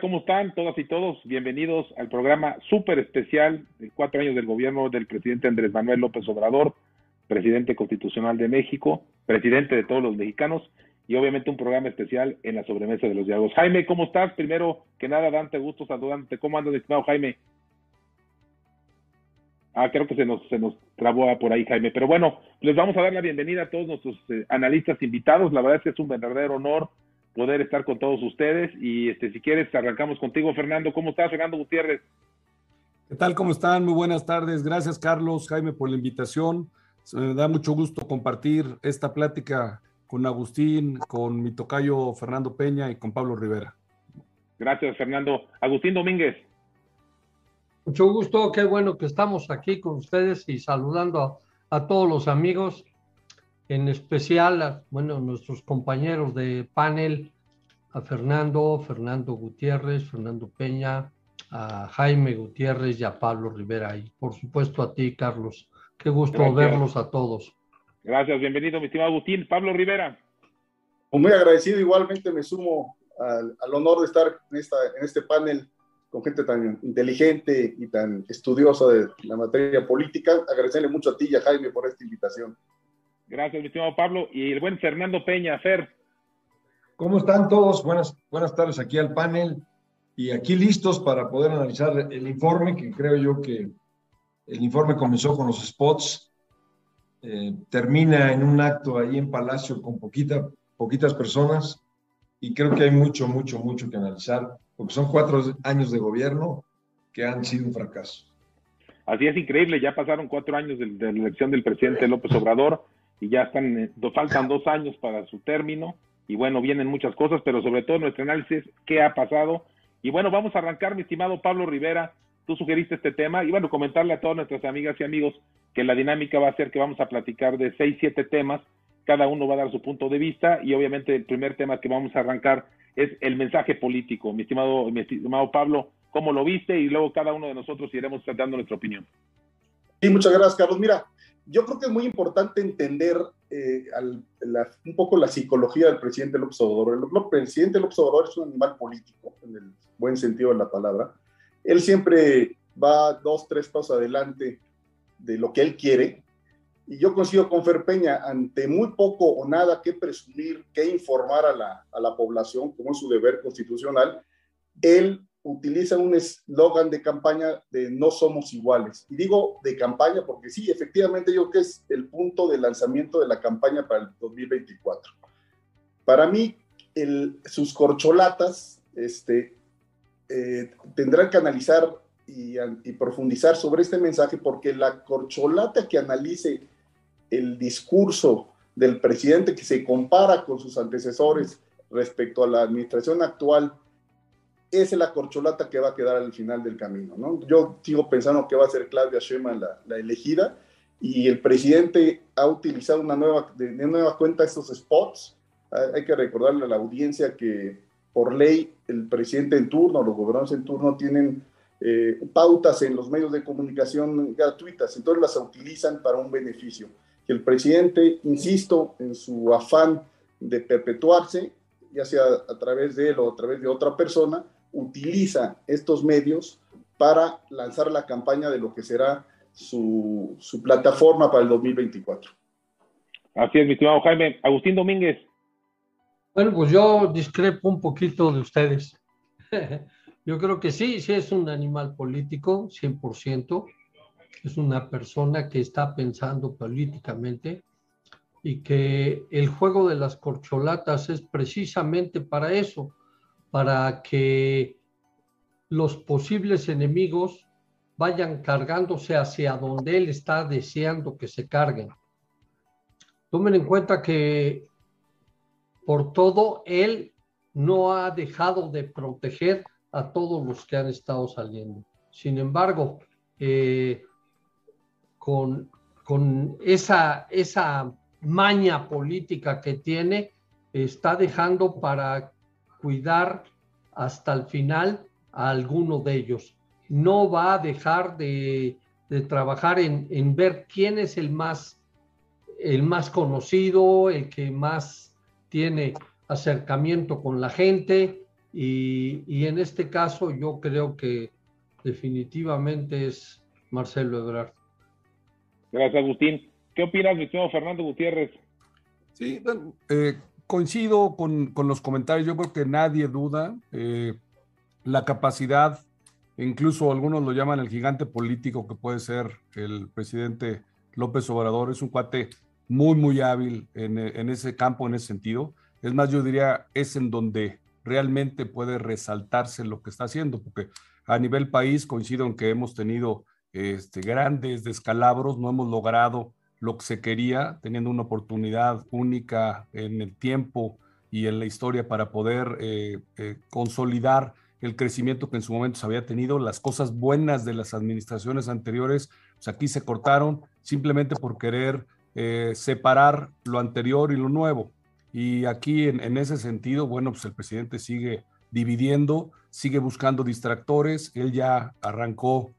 ¿cómo están todas y todos? Bienvenidos al programa súper especial de cuatro años del gobierno del presidente Andrés Manuel López Obrador, presidente constitucional de México, presidente de todos los mexicanos y obviamente un programa especial en la sobremesa de los diálogos. Jaime, ¿cómo estás? Primero que nada, Dante, gusto saludarte. ¿Cómo andas, estimado Jaime? Ah, creo que se nos, se nos trabó por ahí, Jaime. Pero bueno, les vamos a dar la bienvenida a todos nuestros eh, analistas invitados. La verdad es que es un verdadero honor poder estar con todos ustedes. Y este, si quieres, arrancamos contigo, Fernando. ¿Cómo estás, Fernando Gutiérrez? ¿Qué tal? ¿Cómo están? Muy buenas tardes. Gracias, Carlos, Jaime, por la invitación. Me da mucho gusto compartir esta plática con Agustín, con mi tocayo Fernando Peña y con Pablo Rivera. Gracias, Fernando. Agustín Domínguez. Mucho gusto, qué bueno que estamos aquí con ustedes y saludando a, a todos los amigos en especial a bueno, nuestros compañeros de panel, a Fernando, Fernando Gutiérrez, Fernando Peña, a Jaime Gutiérrez y a Pablo Rivera. Y por supuesto a ti, Carlos. Qué gusto verlos a todos. Gracias, bienvenido, mi estimado Agustín. Pablo Rivera. Pues muy agradecido, igualmente me sumo al, al honor de estar en, esta, en este panel con gente tan inteligente y tan estudiosa de la materia política. Agradecerle mucho a ti y a Jaime por esta invitación. Gracias, mi estimado Pablo. Y el buen Fernando Peña, Fer. ¿Cómo están todos? Buenas, buenas tardes aquí al panel y aquí listos para poder analizar el informe, que creo yo que el informe comenzó con los spots, eh, termina en un acto ahí en Palacio con poquita, poquitas personas y creo que hay mucho, mucho, mucho que analizar, porque son cuatro años de gobierno que han sido un fracaso. Así es increíble, ya pasaron cuatro años de, de la elección del presidente López Obrador y ya están, eh, faltan dos años para su término y bueno, vienen muchas cosas, pero sobre todo nuestro análisis, qué ha pasado. Y bueno, vamos a arrancar, mi estimado Pablo Rivera, tú sugeriste este tema y bueno, comentarle a todas nuestras amigas y amigos que la dinámica va a ser que vamos a platicar de seis, siete temas, cada uno va a dar su punto de vista y obviamente el primer tema que vamos a arrancar es el mensaje político. Mi estimado, mi estimado Pablo, ¿cómo lo viste? Y luego cada uno de nosotros iremos tratando nuestra opinión. Sí, muchas gracias, Carlos. Mira, yo creo que es muy importante entender eh, al, la, un poco la psicología del presidente López Obrador. El, el presidente López Obrador es un animal político, en el buen sentido de la palabra. Él siempre va dos, tres pasos adelante de lo que él quiere. Y yo coincido con Fer Peña, ante muy poco o nada que presumir, que informar a la, a la población, como es su deber constitucional, él utiliza un eslogan de campaña de no somos iguales. Y digo de campaña porque sí, efectivamente yo creo que es el punto de lanzamiento de la campaña para el 2024. Para mí, el, sus corcholatas este, eh, tendrán que analizar y, y, profundizar sobre este mensaje porque la corcholata que analice el discurso del presidente que se compara con sus antecesores respecto a la administración actual es la corcholata que va a quedar al final del camino. ¿no? Yo sigo pensando que va a ser Claudia Sheinbaum la, elegida y el presidente ha utilizado una nueva, de, de nueva cuenta estos spots. Hay que recordarle a la audiencia que por ley el presidente en turno, los gobernadores en turno tienen eh, pautas en los medios de comunicación gratuitas, entonces las utilizan para un beneficio. Que el presidente, insisto, en su afán de perpetuarse, ya sea a través de él o a través de otra persona, utiliza estos medios para lanzar la campaña de lo que será su, su plataforma para el 2024. Así es, mi estimado Jaime. Agustín Domínguez. Bueno, pues yo discrepo un poquito de ustedes. yo creo que sí, sí es un animal político, 100%. Es una persona que está pensando políticamente y que el juego de las corcholatas es precisamente para eso, para que los posibles enemigos vayan cargándose hacia donde él está deseando que se carguen. Tomen en cuenta que por todo él no ha dejado de proteger a todos los que han estado saliendo. Sin embargo, eh, con, con esa, esa maña política que tiene, está dejando para cuidar hasta el final a alguno de ellos. No va a dejar de, de trabajar en, en, ver quién es el más, el más conocido, el que más tiene acercamiento con la gente, Y, en este caso yo creo que definitivamente es Marcelo Ebrard. Gracias, Agustín. ¿Qué opinas, mi señor Fernando Gutiérrez? Sí, eh, coincido con, los comentarios. Yo creo que nadie duda eh, la capacidad, incluso algunos lo llaman el gigante político que puede ser el presidente López Obrador. Es un cuate muy, muy hábil en, en ese campo, en ese sentido. Es más, yo diría, es en donde realmente puede resaltarse lo que está haciendo, porque a nivel país coincido en que hemos tenido este, grandes descalabros, no hemos logrado lo que se quería, teniendo una oportunidad única en el tiempo y en la historia para poder eh, eh, consolidar el crecimiento que en su momento se había tenido, las cosas buenas de las administraciones anteriores, pues aquí se cortaron simplemente por querer eh, separar lo anterior y lo nuevo. Y aquí en, ese sentido, bueno, pues el presidente sigue dividiendo, sigue buscando distractores. Él ya arrancó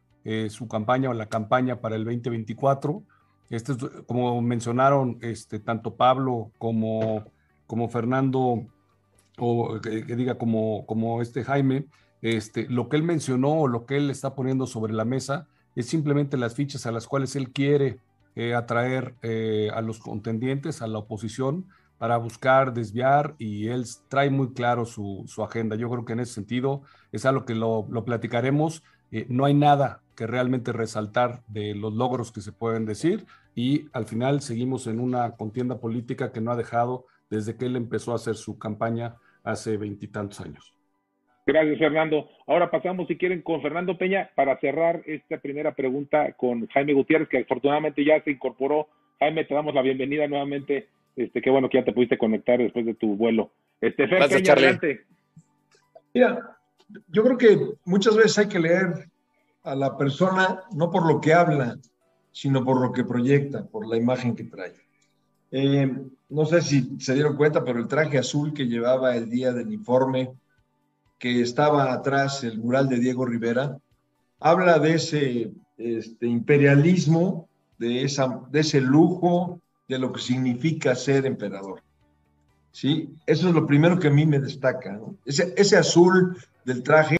su campaña o la campaña para el 2024. Este como mencionaron este, tanto Pablo como, como Fernando, o que, diga como, como este Jaime, este, lo que él mencionó o lo que él está poniendo sobre la mesa es simplemente las fichas a las cuales él quiere eh, atraer eh, a los contendientes, a la oposición, para buscar desviar y él trae muy claro su, agenda. Yo creo que en ese sentido es algo que lo, platicaremos. Eh, no hay nada que realmente resaltar de los logros que se pueden decir y al final seguimos en una contienda política que no ha dejado desde que él empezó a hacer su campaña hace veintitantos años. Gracias, Fernando. Ahora pasamos, si quieren, con Fernando Peña para cerrar esta primera pregunta con Jaime Gutiérrez, que afortunadamente ya se incorporó. Jaime, te damos la bienvenida nuevamente este, qué bueno que ya te pudiste conectar después de tu vuelo. Este, Fer, adelante. Mira, yo creo que muchas veces hay que leer a la persona no por lo que habla, sino por lo que proyecta, por la imagen que trae. Eh, no sé si se dieron cuenta, pero el traje azul que llevaba el día del informe, que estaba atrás el mural de Diego Rivera, habla de ese este, imperialismo, de, esa, de ese lujo, de lo que significa ser emperador. ¿Sí? Eso es lo primero que a mí me destaca. Ese, ese, azul del traje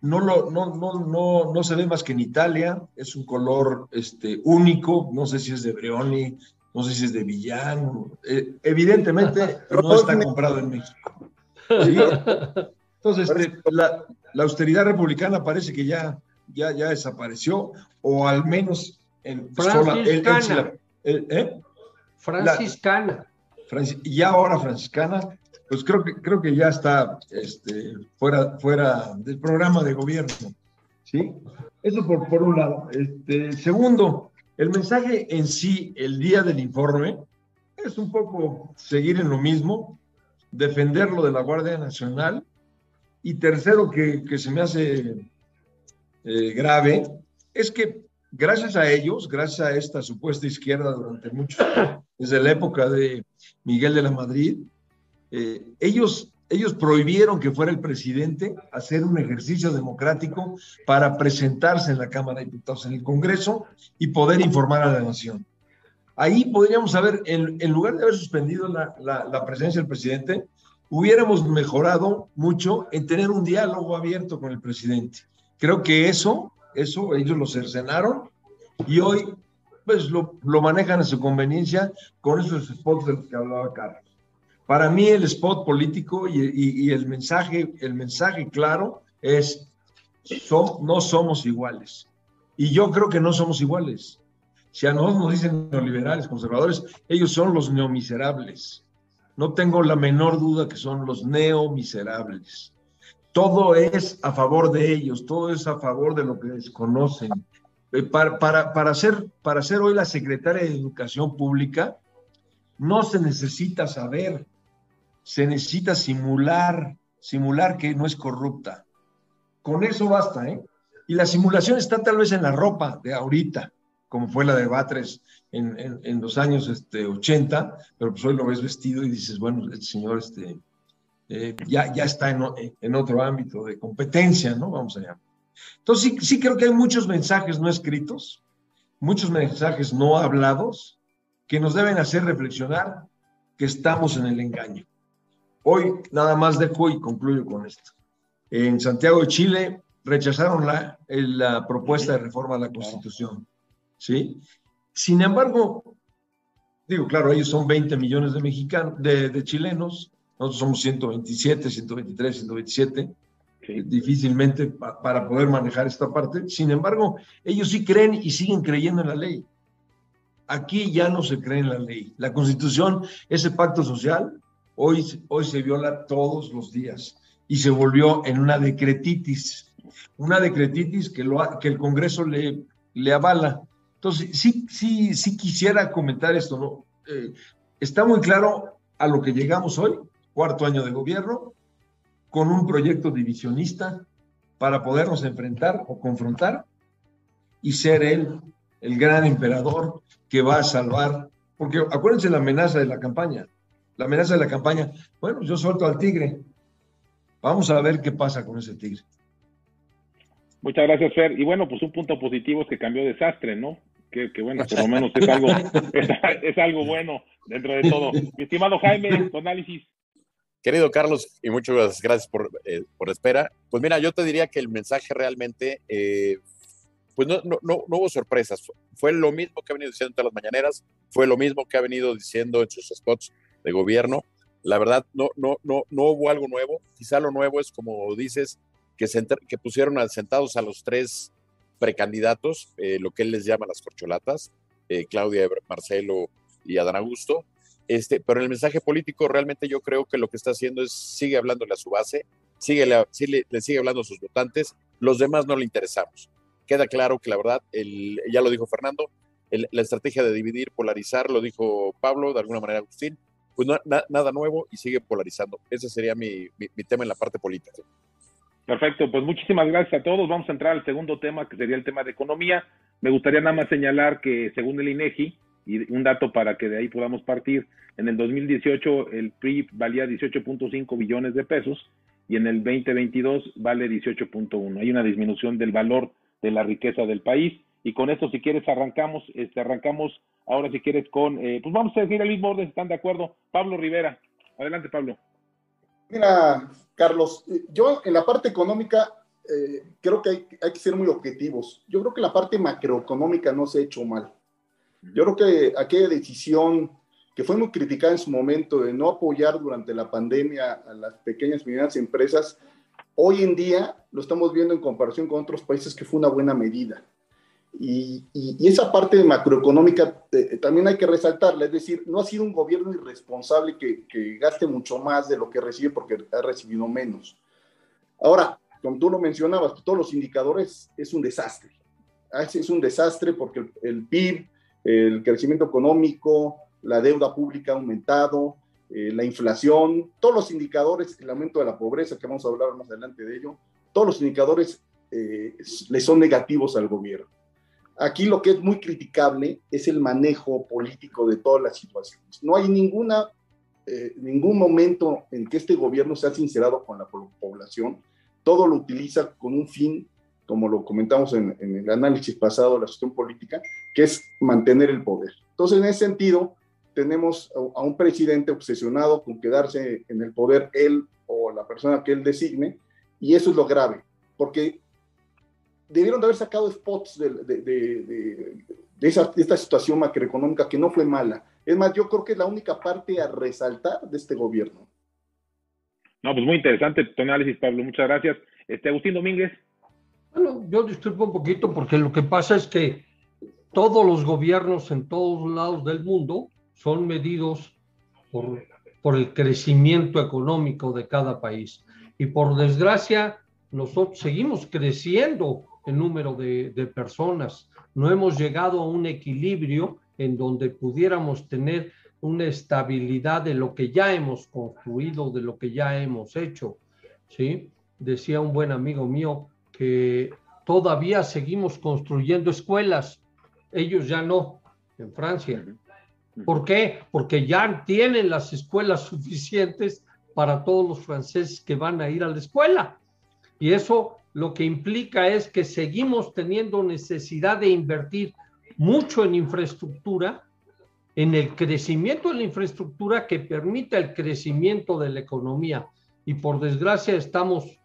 no, lo, no, no, no, no, se ve más que en Italia, es un color este, único, no sé si es de Brioni, no sé si es de Villán, eh, evidentemente no está comprado en México. Entonces, este, la, la, austeridad republicana parece que ya, ya, ya desapareció, o al menos en sola, ¿eh? Franciscana. y ahora franciscana, pues creo que, creo que ya está este, fuera, fuera del programa de gobierno. ¿sí? Eso por, por un lado. Este, segundo, el mensaje en sí, el día del informe, es un poco seguir en lo mismo, defender lo de la Guardia Nacional. Y tercero, que, que se me hace eh, grave, es que gracias a ellos, gracias a esta supuesta izquierda durante mucho desde la época de Miguel de la Madrid, eh, ellos, ellos prohibieron que fuera el presidente hacer un ejercicio democrático para presentarse en la Cámara de Diputados, en el Congreso y poder informar a la nación. Ahí podríamos haber, en, lugar de haber suspendido la, la presencia del presidente, hubiéramos mejorado mucho en tener un diálogo abierto con el presidente. Creo que eso, eso ellos lo cercenaron y hoy pues lo, manejan a su conveniencia con esos spots de los que hablaba Carlos. Para mí el spot político y, el, mensaje, el mensaje claro es, no somos iguales. Y yo creo que no somos iguales. Si a nosotros nos dicen neoliberales, conservadores, ellos son los neomiserables. No tengo la menor duda que son los neomiserables. Todo es a favor de ellos, todo es a favor de lo que desconocen, eh, para, para, para, ser, para ser hoy la secretaria de Educación Pública, no se necesita saber, se necesita simular, simular que no es corrupta. Con eso basta, ¿eh? Y la simulación está tal vez en la ropa de ahorita, como fue la de Batres en, en, los años este, 80, pero pues hoy lo ves vestido y dices, bueno, el señor este, eh, ya, ya está en, en, otro ámbito de competencia, ¿no? Vamos allá. Entonces, sí, sí creo que hay muchos mensajes no escritos, muchos mensajes no hablados, que nos deben hacer reflexionar que estamos en el engaño. Hoy nada más dejo y concluyo con esto. En Santiago de Chile rechazaron la, la propuesta de reforma a la Constitución. ¿sí? Sin embargo, digo, claro, ellos son 20 millones de mexicanos, de, chilenos, nosotros somos 127, 123, 127, difícilmente para poder manejar esta parte. Sin embargo, ellos sí creen y siguen creyendo en la ley. Aquí ya no se cree en la ley. La constitución, ese pacto social, hoy, hoy se viola todos los días y se volvió en una decretitis, una decretitis que, el Congreso le, le avala. Entonces, sí, sí, sí quisiera comentar esto, ¿no? Eh, está muy claro a lo que llegamos hoy, cuarto año de gobierno, con un proyecto divisionista para podernos enfrentar o confrontar y ser él el gran emperador que va a salvar, porque acuérdense la amenaza de la campaña, la amenaza de la campaña, bueno, yo suelto al tigre, vamos a ver qué pasa con ese tigre. Muchas gracias, Fer. Y bueno, pues un punto positivo es que cambió desastre, ¿no? Que, bueno, por lo menos es algo, es, algo bueno dentro de todo. Mi estimado Jaime, tu análisis. Querido Carlos, y muchas gracias por, eh, por espera. Pues mira, yo te diría que el mensaje realmente eh, pues no, no, no, hubo sorpresas. Fue lo mismo que ha venido diciendo en todas las mañaneras, fue lo mismo que ha venido diciendo en sus spots de gobierno. La verdad, no, no, no, no hubo algo nuevo. Quizá lo nuevo es, como dices, que, que pusieron sentados a los tres precandidatos, eh, lo que él les llama las corcholatas, eh, Claudia, Marcelo y Adán Augusto. Este, pero en el mensaje político realmente yo creo que lo que está haciendo es sigue hablándole a su base, sigue, le, le sigue hablando a sus votantes, los demás no le interesamos queda claro que la verdad, el, ya lo dijo Fernando, la estrategia de dividir, polarizar, lo dijo Pablo, de alguna manera Agustín, pues nada nuevo y sigue polarizando. Ese sería mi, tema en la parte política. Perfecto, pues muchísimas gracias a todos. Vamos a entrar al segundo tema, que sería el tema de economía. Me gustaría nada más señalar que según el INEGI, y un dato para que de ahí podamos partir, en el 2018 el PRI valía 18.5 billones de pesos y en el 2022 vale 18.1. Hay una disminución del valor de la riqueza del país. Y con esto, si quieres, arrancamos, este, arrancamos ahora, si quieres, con, eh, pues vamos a decir el mismo orden, ¿están de acuerdo? Pablo Rivera. Adelante, Pablo. Mira, Carlos, yo en la parte económica eh, creo que hay, hay, que ser muy objetivos. Yo creo que la parte macroeconómica no se ha hecho mal. Yo creo que aquella decisión que fue muy criticada en su momento de no apoyar durante la pandemia a las pequeñas y medianas empresas, Hoy en día lo estamos viendo en comparación con otros países que fue una buena medida. Y, esa parte macroeconómica eh, también hay que resaltarla, es decir, no ha sido un gobierno irresponsable que, gaste mucho más de lo que recibe porque ha recibido menos. Ahora, como tú lo mencionabas, todos los indicadores es un desastre. Ah, es un desastre porque el, PIB, el crecimiento económico, la deuda pública ha aumentado, eh, la inflación, todos los indicadores, el aumento de la pobreza, que vamos a hablar más adelante de ello, todos los indicadores eh, le son negativos al gobierno. Aquí lo que es muy criticable es el manejo político de todas las situaciones. No hay ninguna, eh, ningún momento en que este gobierno se ha sincerado con la población. Todo lo utiliza con un fin, como lo comentamos en, el análisis pasado de la gestión política, que es mantener el poder. Entonces, en ese sentido, tenemos a un presidente obsesionado con quedarse en el poder él o la persona que él designe, y eso es lo grave, porque debieron de haber sacado spots de, de, de, de esa, esta situación macroeconómica que no fue mala. Es más, yo creo que es la única parte a resaltar de este gobierno. No, pues muy interesante tu análisis, Pablo. Muchas gracias. Este Agustín Domínguez. Bueno, yo disculpo un poquito porque lo que pasa es que todos los gobiernos en todos lados del mundo son medidos por, por el crecimiento económico de cada país. Y por desgracia, nosotros seguimos creciendo el número de, de, personas. No hemos llegado a un equilibrio en donde pudiéramos tener una estabilidad de lo que ya hemos construido, de lo que ya hemos hecho. ¿sí? Decía un buen amigo mío que todavía seguimos construyendo escuelas. Ellos ya no, en Francia. ¿Por qué? Porque ya tienen las escuelas suficientes para todos los franceses que van a ir a la escuela. Y eso lo que implica es que seguimos teniendo necesidad de invertir mucho en infraestructura en el crecimiento de la infraestructura que permita el crecimiento de la economía. Y por desgracia estamos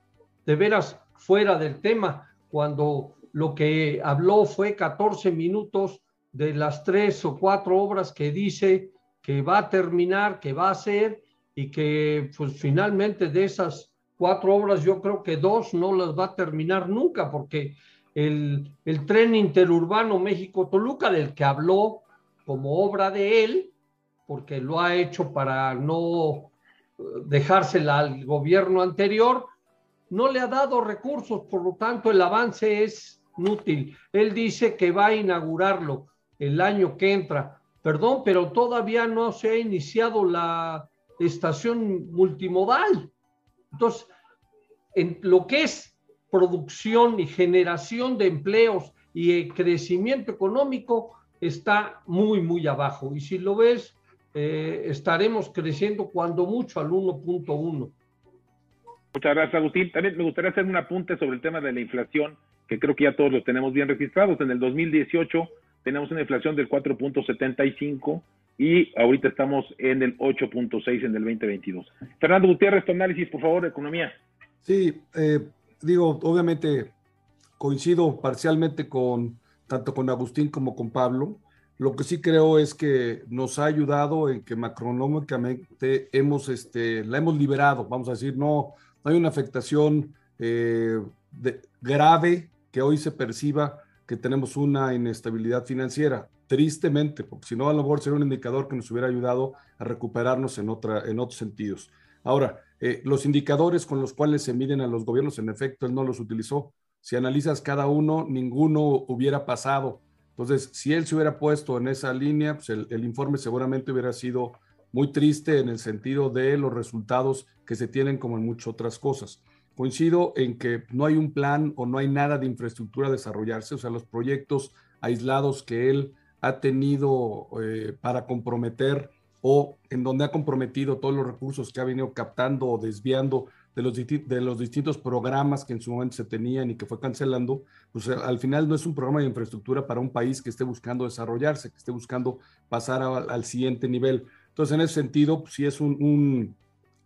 de veras fuera del tema cuando lo que habló fue 14 minutos de las tres o cuatro obras que dice que va a terminar, que va a hacer y que pues finalmente de esas cuatro obras yo creo que dos no las va a terminar nunca porque el, el tren interurbano México-Toluca del que habló como obra de él, porque lo ha hecho para no dejársela al gobierno anterior, no le ha dado recursos, por lo tanto el avance es inútil. Él dice que va a inaugurarlo el año que entra. Perdón, pero todavía no se ha iniciado la estación multimodal. Entonces, en lo que es producción y generación de empleos y crecimiento económico, está muy, muy abajo. Y si lo ves, eh, estaremos creciendo cuando mucho al 1.1. Muchas gracias, Agustín. También me gustaría hacer un apunte sobre el tema de la inflación, que creo que ya todos lo tenemos bien registrados. En el 2018 tenemos una inflación del 4.75 y ahorita estamos en el 8.6 en el 2022. Fernando Gutiérrez, tu análisis, por favor, de economía. Sí, eh, digo, obviamente coincido parcialmente con tanto con Agustín como con Pablo. Lo que sí creo es que nos ha ayudado en que macronómicamente hemos, este, la hemos liberado, vamos a decir, no, no hay una afectación eh, grave que hoy se perciba que tenemos una inestabilidad financiera, tristemente, porque si no, a lo mejor sería un indicador que nos hubiera ayudado a recuperarnos en, otra, en otros sentidos. Ahora, eh, los indicadores con los cuales se miden a los gobiernos, en efecto, él no los utilizó. Si analizas cada uno, ninguno hubiera pasado. Entonces, si él se hubiera puesto en esa línea, pues el informe seguramente hubiera sido muy triste en el sentido de los resultados que se tienen como en muchas otras cosas. Coincido en que no hay un plan o no hay nada de infraestructura a desarrollarse, o sea, los proyectos aislados que él ha tenido eh, para comprometer o en donde ha comprometido todos los recursos que ha venido captando o desviando de los, de los distintos programas que en su momento se tenían y que fue cancelando, pues eh, al final no es un programa de infraestructura para un país que esté buscando desarrollarse, que esté buscando pasar al siguiente nivel. Entonces, en ese sentido, pues, sí es un,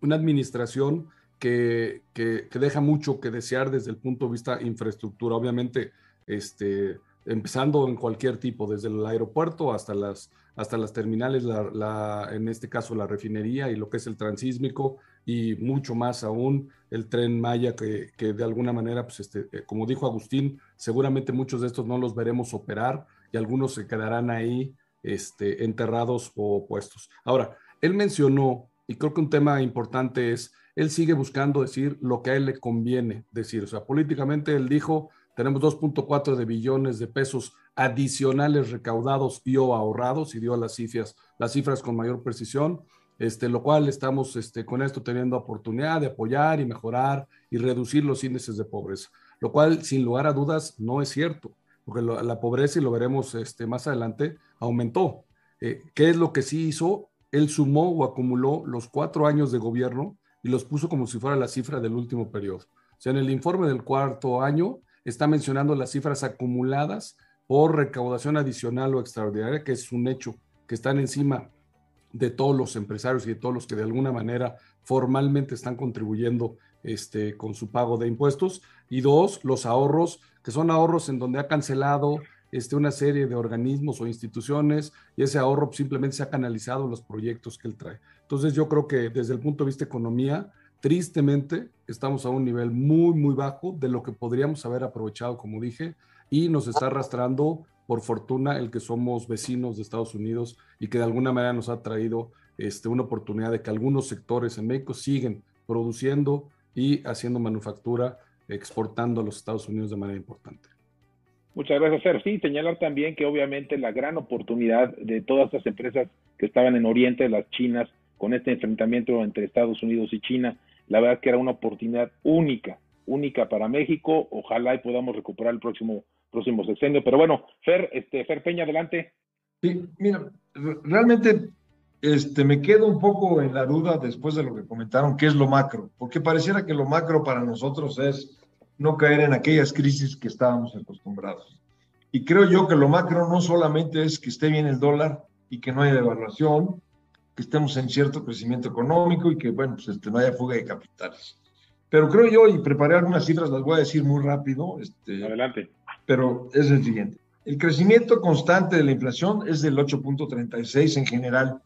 una administración que, que, deja mucho que desear desde el punto de vista infraestructura. Obviamente, este, empezando en cualquier tipo, desde el aeropuerto hasta las, hasta las terminales, la, en este caso la refinería y lo que es el transísmico y mucho más aún el tren Maya que, que de alguna manera, pues este, eh, como dijo Agustín, seguramente muchos de estos no los veremos operar y algunos se quedarán ahí este, enterrados o puestos. Ahora, él mencionó, y creo que un tema importante es, él sigue buscando decir lo que a él le conviene decir. O sea, políticamente él dijo, tenemos 2.4 de billones de pesos adicionales recaudados y o ahorrados, y dio las cifras, las cifras con mayor precisión, este, lo cual estamos este, con esto teniendo oportunidad de apoyar y mejorar y reducir los índices de pobreza, lo cual sin lugar a dudas no es cierto porque la pobreza, y lo veremos este, más adelante, aumentó. Eh, ¿Qué es lo que sí hizo? Él sumó o acumuló los cuatro años de gobierno y los puso como si fuera la cifra del último periodo. O sea, en el informe del cuarto año está mencionando las cifras acumuladas por recaudación adicional o extraordinaria, que es un hecho que están encima de todos los empresarios y de todos los que de alguna manera formalmente están contribuyendo este, con su pago de impuestos. Y dos, los ahorros que son ahorros en donde ha cancelado este, una serie de organismos o instituciones y ese ahorro simplemente se ha canalizado en los proyectos que él trae. Entonces yo creo que desde el punto de vista economía, tristemente estamos a un nivel muy, muy bajo de lo que podríamos haber aprovechado, como dije, y nos está arrastrando, por fortuna, el que somos vecinos de Estados Unidos y que de alguna manera nos ha traído este, una oportunidad de que algunos sectores en México siguen produciendo y haciendo manufactura exportando a los Estados Unidos de manera importante. Muchas gracias, Fer. Sí, señalar también que obviamente la gran oportunidad de todas estas empresas que estaban en Oriente, las chinas, con este enfrentamiento entre Estados Unidos y China, la verdad que era una oportunidad única, única para México. Ojalá y podamos recuperar el próximo próximo sexenio. Pero bueno, Fer, este, Fer Peña, adelante. Sí, mira, realmente este, me quedo un poco en la duda después de lo que comentaron, qué es lo macro, porque pareciera que lo macro para nosotros es no caer en aquellas crisis que estábamos acostumbrados. Y creo yo que lo macro no solamente es que esté bien el dólar, y que no haya devaluación, que estemos en cierto crecimiento económico y que, bueno, pues este, no haya fuga de capitales. Pero creo yo, y preparé algunas cifras, las voy a decir muy rápido. Este, Adelante. Pero es el siguiente. El crecimiento constante de la inflación es del 8.36 en general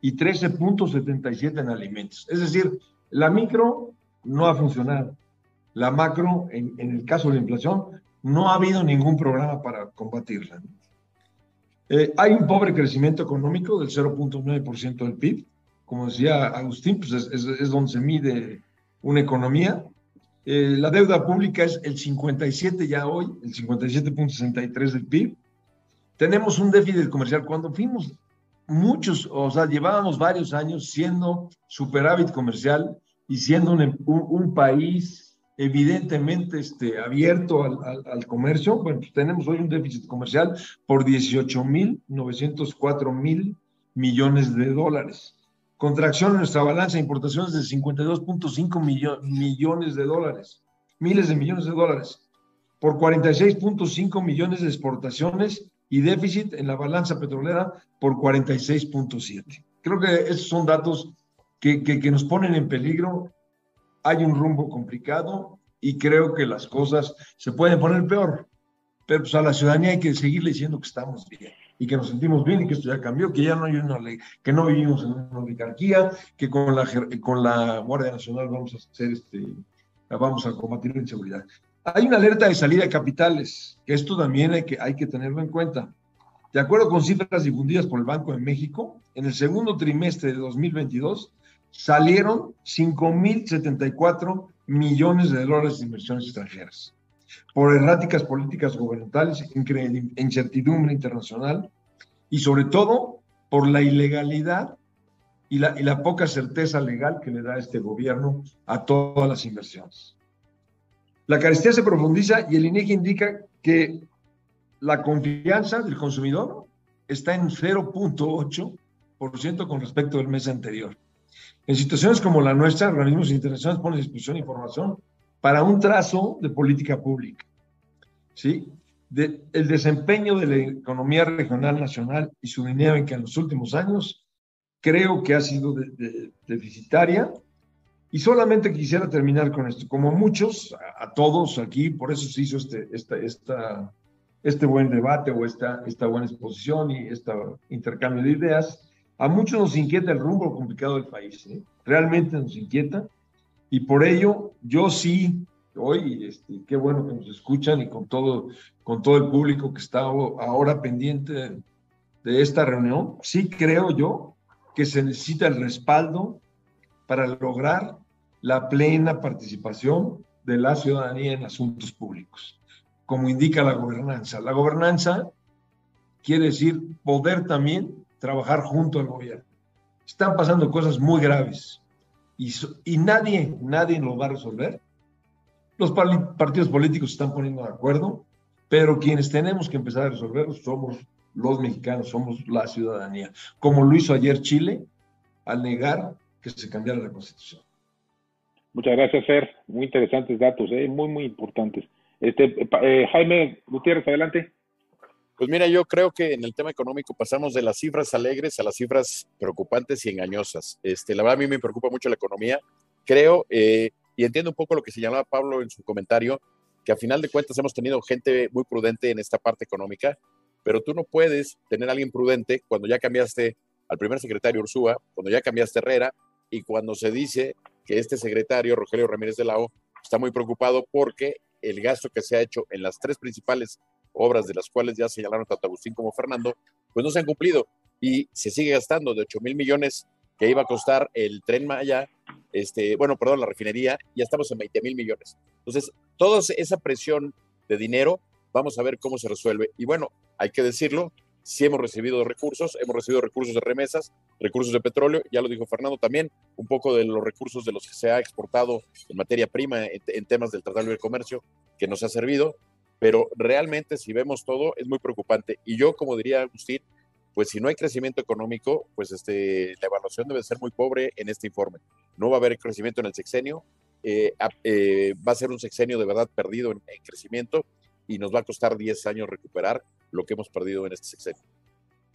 y 13.77 en alimentos. Es decir, la micro no ha funcionado. La macro, en, en el caso de la inflación, no ha habido ningún programa para combatirla. Eh, hay un pobre crecimiento económico del 0.9% del PIB. Como decía Agustín, pues es, es, donde se mide una economía. Eh, la deuda pública es el 57 ya hoy, el 57.63 del PIB. Tenemos un déficit comercial. Cuando fuimos muchos, o sea, llevábamos varios años siendo superávit comercial y siendo un, un país evidentemente este, abierto al, al, comercio. Bueno, pues tenemos hoy un déficit comercial por 18.904 mil millones de dólares. Contracción en nuestra balanza de importaciones de 52.5 millones de dólares, miles de millones de dólares, por 46.5 millones de exportaciones y déficit en la balanza petrolera por 46.7. Creo que esos son datos que, que, que nos ponen en peligro hay un rumbo complicado y creo que las cosas se pueden poner peor. Pero pues a la ciudadanía hay que seguirle diciendo que estamos bien y que nos sentimos bien y que esto ya cambió, que ya no hay una que no vivimos en una oligarquía, que con la, con la Guardia Nacional vamos a hacer este, vamos a combatir la inseguridad. Hay una alerta de salida de capitales, que esto también hay que, hay que tenerlo en cuenta. De acuerdo con cifras difundidas por el Banco de México, en el segundo trimestre de 2022 salieron 5.074 millones de dólares de inversiones extranjeras por erráticas políticas gubernamentales, incertidumbre internacional y sobre todo por la ilegalidad y la, poca certeza legal que le da este gobierno a todas las inversiones. La carestía se profundiza y el INEGI indica que la confianza del consumidor está en 0.8% con respecto al mes anterior. En situaciones como la nuestra, organismos internacionales ponen a disposición información para un trazo de política pública. ¿sí? el desempeño de la economía regional nacional y su dinámica en los últimos años creo que ha sido deficitaria. Y solamente quisiera terminar con esto. Como muchos, a, todos aquí, por eso se hizo este, esta, esta, este buen debate o esta, esta buena exposición y este intercambio de ideas, a muchos nos inquieta el rumbo complicado del país, ¿eh? realmente nos inquieta, y por ello yo sí, hoy, este, qué bueno que nos escuchan y con todo, con todo el público que está ahora pendiente de esta reunión, sí creo yo que se necesita el respaldo para lograr la plena participación de la ciudadanía en asuntos públicos, como indica la gobernanza. La gobernanza quiere decir poder también trabajar junto al gobierno. Están pasando cosas muy graves y, y nadie, nadie lo va a resolver. Los partidos políticos se están poniendo de acuerdo, pero quienes tenemos que empezar a resolverlo somos los mexicanos, somos la ciudadanía, como lo hizo ayer Chile al negar que se cambiara la constitución. Muchas gracias, Fer. Muy interesantes datos, ¿eh? muy, muy importantes. Este, eh, Jaime Gutiérrez, adelante. Pues mira, yo creo que en el tema económico pasamos de las cifras alegres a las cifras preocupantes y engañosas. Este, la verdad a mí me preocupa mucho la economía. Creo, eh, y entiendo un poco lo que señalaba Pablo en su comentario, que a final de cuentas hemos tenido gente muy prudente en esta parte económica, pero tú no puedes tener a alguien prudente cuando ya cambiaste al primer secretario Ursúa, cuando ya cambiaste Herrera y cuando se dice que este secretario, Rogelio Ramírez de la O, está muy preocupado porque el gasto que se ha hecho en las tres principales obras de las cuales ya señalaron tanto Agustín como Fernando, pues no se han cumplido y se sigue gastando de 8 mil millones que iba a costar el tren Maya, este, bueno, perdón, la refinería, ya estamos en 20 mil millones. Entonces, toda esa presión de dinero, vamos a ver cómo se resuelve. Y bueno, hay que decirlo, si hemos recibido recursos, hemos recibido recursos de remesas, recursos de petróleo, ya lo dijo Fernando también, un poco de los recursos de los que se ha exportado en materia prima en, en temas del Tratado de Comercio, que nos ha servido, pero realmente si vemos todo es muy preocupante. Y yo, como diría Agustín, pues si no hay crecimiento económico, pues este, la evaluación debe ser muy pobre en este informe. No va a haber crecimiento en el sexenio, eh, eh, va a ser un sexenio de verdad perdido en, crecimiento y nos va a costar 10 años recuperar lo que hemos perdido en este sexenio.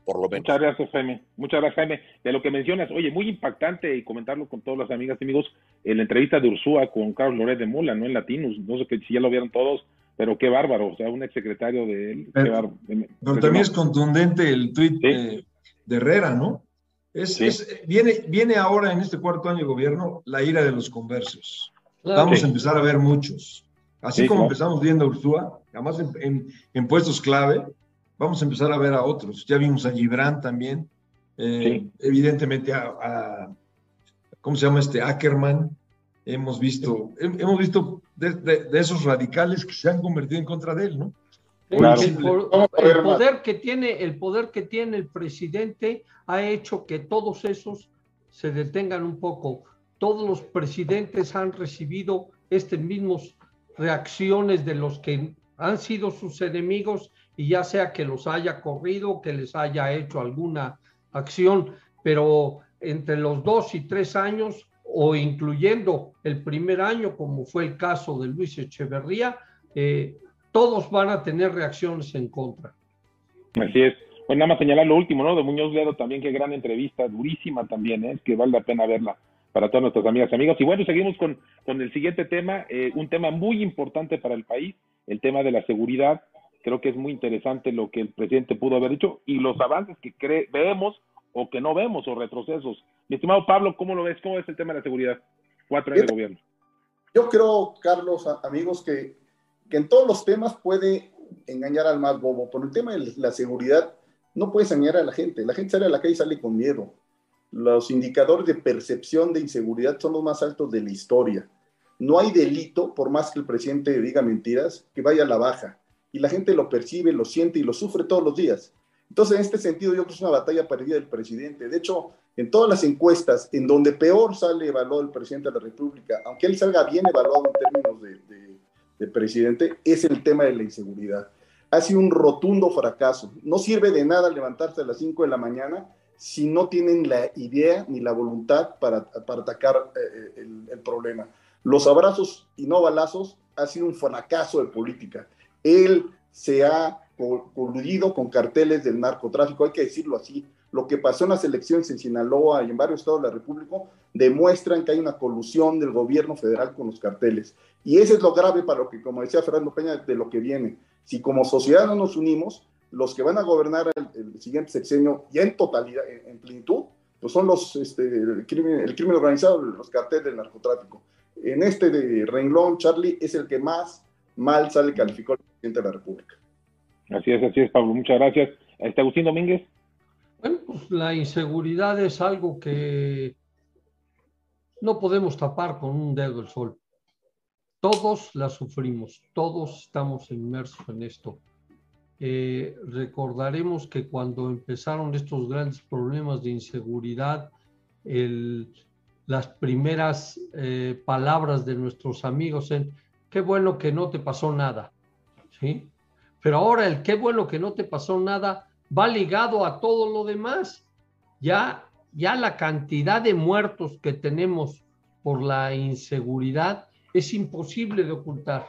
por lo menos. Muchas gracias, Jaime. Muchas gracias, Jaime. De lo que mencionas, oye, muy impactante y comentarlo con todas las amigas y amigos, en la entrevista de Ursúa con Carlos Loret de Mula, ¿no? En Latinos, no sé si ya lo vieron todos, pero qué bárbaro, o sea, un exsecretario de él. Pero, también es contundente el tuit de, Herrera, ¿no? Es, viene, viene ahora en este cuarto año de gobierno la ira de los conversos. Vamos a empezar a ver muchos. Así como empezamos viendo a Ursúa, además en, en puestos clave, vamos a empezar a ver a otros. Ya vimos a Gibran también, eh, evidentemente a, ¿cómo se llama este? Ackerman. Hemos visto, hemos visto de, esos radicales que se han convertido en contra de él, ¿no? El, poder que tiene, el poder que tiene el presidente ha hecho que todos esos se detengan un poco. Todos los presidentes han recibido estas mismas reacciones de los que han sido sus enemigos y ya sea que los haya corrido, que les haya hecho alguna acción, pero entre los dos y tres años o incluyendo el primer año, como fue el caso de Luis Echeverría, eh, todos van a tener reacciones en contra. Así es. Pues nada más señalar lo último, ¿no? De Muñoz Ledo también, qué gran entrevista, durísima también, ¿eh? que vale la pena verla para todas nuestras amigas y amigos. Y bueno, seguimos con, con el siguiente tema, eh, un tema muy importante para el país, el tema de la seguridad. Creo que es muy interesante lo que el presidente pudo haber dicho y los avances que cree, vemos o que no vemos o retrocesos. Mi estimado Pablo, ¿cómo lo ves? ¿Cómo es el tema de la seguridad? Cuatro años de gobierno. Yo creo, Carlos, amigos, que, que en todos los temas puede engañar al más bobo. Por el tema de la seguridad, no puedes engañar a la gente. La gente sale a la calle y sale con miedo. Los indicadores de percepción de inseguridad son los más altos de la historia. No hay delito, por más que el presidente diga mentiras, que vaya a la baja y la gente lo percibe, lo siente y lo sufre todos los días. Entonces, en este sentido, yo creo que es una batalla perdida del presidente. De hecho, en todas las encuestas, en donde peor sale evaluado el presidente de la República, aunque él salga bien evaluado en términos de, de presidente, es el tema de la inseguridad. Ha sido un rotundo fracaso. No sirve de nada levantarse a las 5 de la mañana si no tienen la idea ni la voluntad para, para atacar eh, el, el problema. Los abrazos y no balazos ha sido un fracaso de política. Él se ha coludido con carteles del narcotráfico, hay que decirlo así. Lo que pasó en las elecciones en Sinaloa y en varios estados de la República demuestran que hay una colusión del gobierno federal con los carteles. Y eso es lo grave para lo que, como decía Fernando Peña, de lo que viene. Si como sociedad no nos unimos, los que van a gobernar el, siguiente sexenio ya en totalidad, en, plenitud, pues son los, este, el, crimen, el organizado, los carteles del narcotráfico. En este de renglón, Charlie es el que más mal sale calificado el presidente de la República. Así es, así es, Pablo. Muchas gracias. ¿Está Agustín Domínguez? Bueno, pues la inseguridad es algo que no podemos tapar con un dedo el sol. Todos la sufrimos, todos estamos inmersos en esto. Eh, recordaremos que cuando empezaron estos grandes problemas de inseguridad, las primeras eh, palabras de nuestros amigos en qué bueno que no te pasó nada, ¿sí? Pero ahora el qué bueno que no te pasó nada va ligado a todo lo demás. Ya, ya la cantidad de muertos que tenemos por la inseguridad es imposible de ocultar.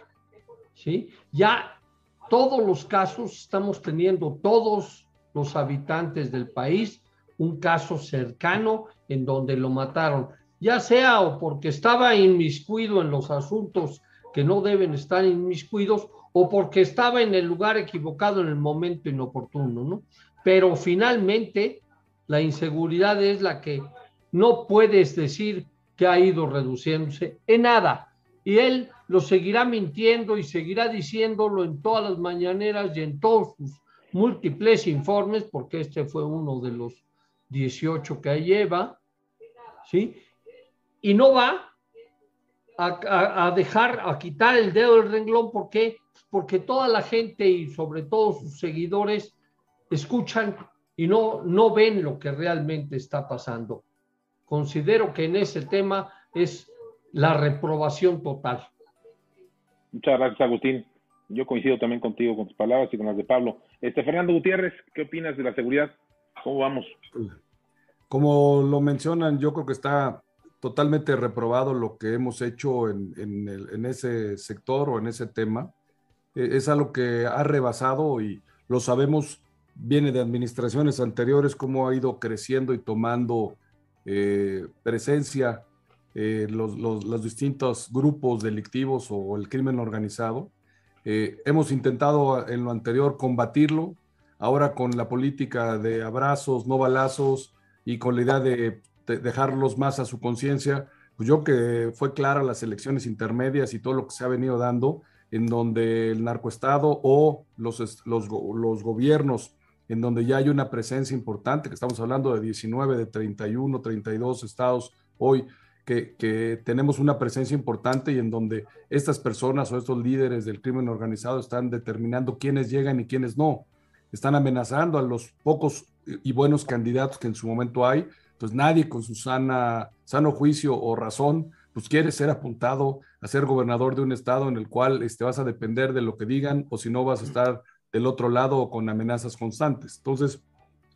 ¿sí? Ya todos los casos estamos teniendo, todos los habitantes del país, un caso cercano en donde lo mataron, ya sea o porque estaba inmiscuido en los asuntos que no deben estar inmiscuidos o porque estaba en el lugar equivocado en el momento inoportuno, ¿no? Pero finalmente la inseguridad es la que no puedes decir que ha ido reduciéndose en nada. Y él lo seguirá mintiendo y seguirá diciéndolo en todas las mañaneras y en todos sus múltiples informes, porque este fue uno de los 18 que lleva, ¿sí? Y no va a, dejar, a quitar el dedo del renglón. ¿Por qué? Porque toda la gente y sobre todo sus seguidores escuchan y no, no ven lo que realmente está pasando. Considero que en ese tema es la reprobación total. Muchas gracias, Agustín. Yo coincido también contigo, con tus palabras y con las de Pablo. Este, Fernando Gutiérrez, ¿qué opinas de la seguridad? ¿Cómo vamos? Como lo mencionan, yo creo que está totalmente reprobado lo que hemos hecho en, ese sector o en ese tema. E, es algo que ha rebasado y lo sabemos viene de administraciones anteriores, cómo ha ido creciendo y tomando eh, presencia eh, los, los, distintos grupos delictivos o el crimen organizado. Eh, hemos intentado en lo anterior combatirlo, ahora con la política de abrazos, no balazos y con la idea de, dejarlos más a su conciencia, pues yo que fue clara las elecciones intermedias y todo lo que se ha venido dando, en donde el narcoestado o los, los, los gobiernos en donde ya hay una presencia importante, que estamos hablando de 19, de 31, 32 estados hoy, que, que, tenemos una presencia importante y en donde estas personas o estos líderes del crimen organizado están determinando quiénes llegan y quiénes no. Están amenazando a los pocos y buenos candidatos que en su momento hay. Entonces nadie con su sana, sano juicio o razón pues quiere ser apuntado a ser gobernador de un estado en el cual este, vas a depender de lo que digan o si no vas a estar del otro lado con amenazas constantes. Entonces,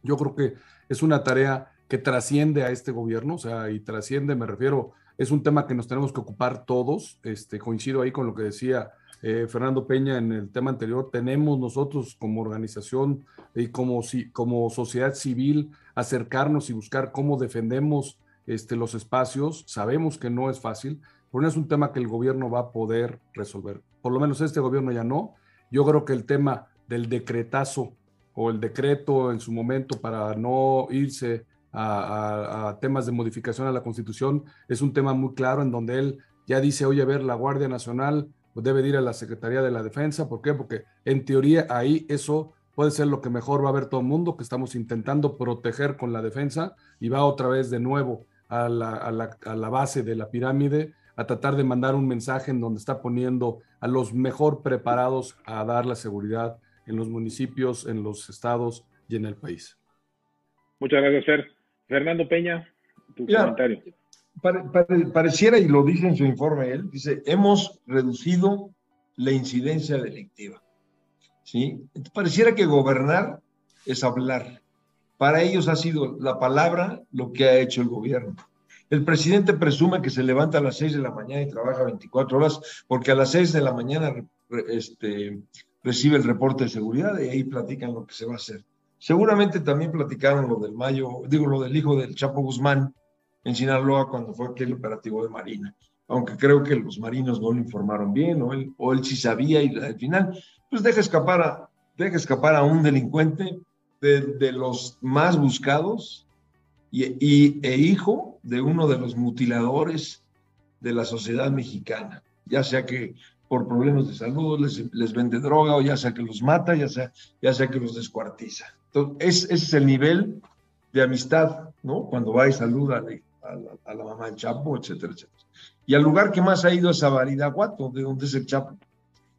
yo creo que es una tarea que trasciende a este gobierno, o sea, y trasciende, me refiero, es un tema que nos tenemos que ocupar todos. Este, coincido ahí con lo que decía eh, Fernando Peña en el tema anterior. Tenemos nosotros como organización y como, como sociedad civil acercarnos y buscar cómo defendemos este, los espacios. Sabemos que no es fácil, pero no es un tema que el gobierno va a poder resolver. Por lo menos este gobierno ya no. Yo creo que el tema del decretazo o el decreto en su momento para no irse a, temas de modificación a la Constitución es un tema muy claro en donde él ya dice, oye, a ver, la Guardia Nacional debe ir a la Secretaría de la Defensa. ¿Por qué? Porque en teoría ahí eso puede ser lo que mejor va a ver todo el mundo, que estamos intentando proteger con la defensa y va otra vez de nuevo a la, base de la pirámide a tratar de mandar un mensaje en donde está poniendo a los mejor preparados a dar la seguridad en los municipios, en los estados y en el país. Muchas gracias, Fer. Fernando Peña, tu comentario. pareciera, y lo dice en su informe él, dice, hemos reducido la incidencia delictiva. ¿Sí? Pareciera que gobernar es hablar. Para ellos ha sido la palabra lo que ha hecho el gobierno. El presidente presume que se levanta a las 6 de la mañana y trabaja 24 horas, porque a las 6 de la mañana este, recibe el reporte de seguridad y ahí platican lo que se va a hacer. Seguramente también platicaron lo del Mayo, digo, lo del hijo del Chapo Guzmán en Sinaloa cuando fue aquel operativo de Marina. Aunque creo que los marinos no lo informaron bien, o él, o él sí sabía y al final, pues deja escapar a, deja escapar a un delincuente de, de los más buscados y, e hijo de uno de los mutiladores de la sociedad mexicana. Ya sea que por problemas de salud, les, les, vende droga o ya sea que los mata, ya sea, ya sea que los descuartiza. Entonces, ese es el nivel de amistad, ¿no? Cuando va y saluda a, la, mamá del Chapo, etcétera, etcétera. Y al lugar que más ha ido es a Baridaguato, de donde es el Chapo.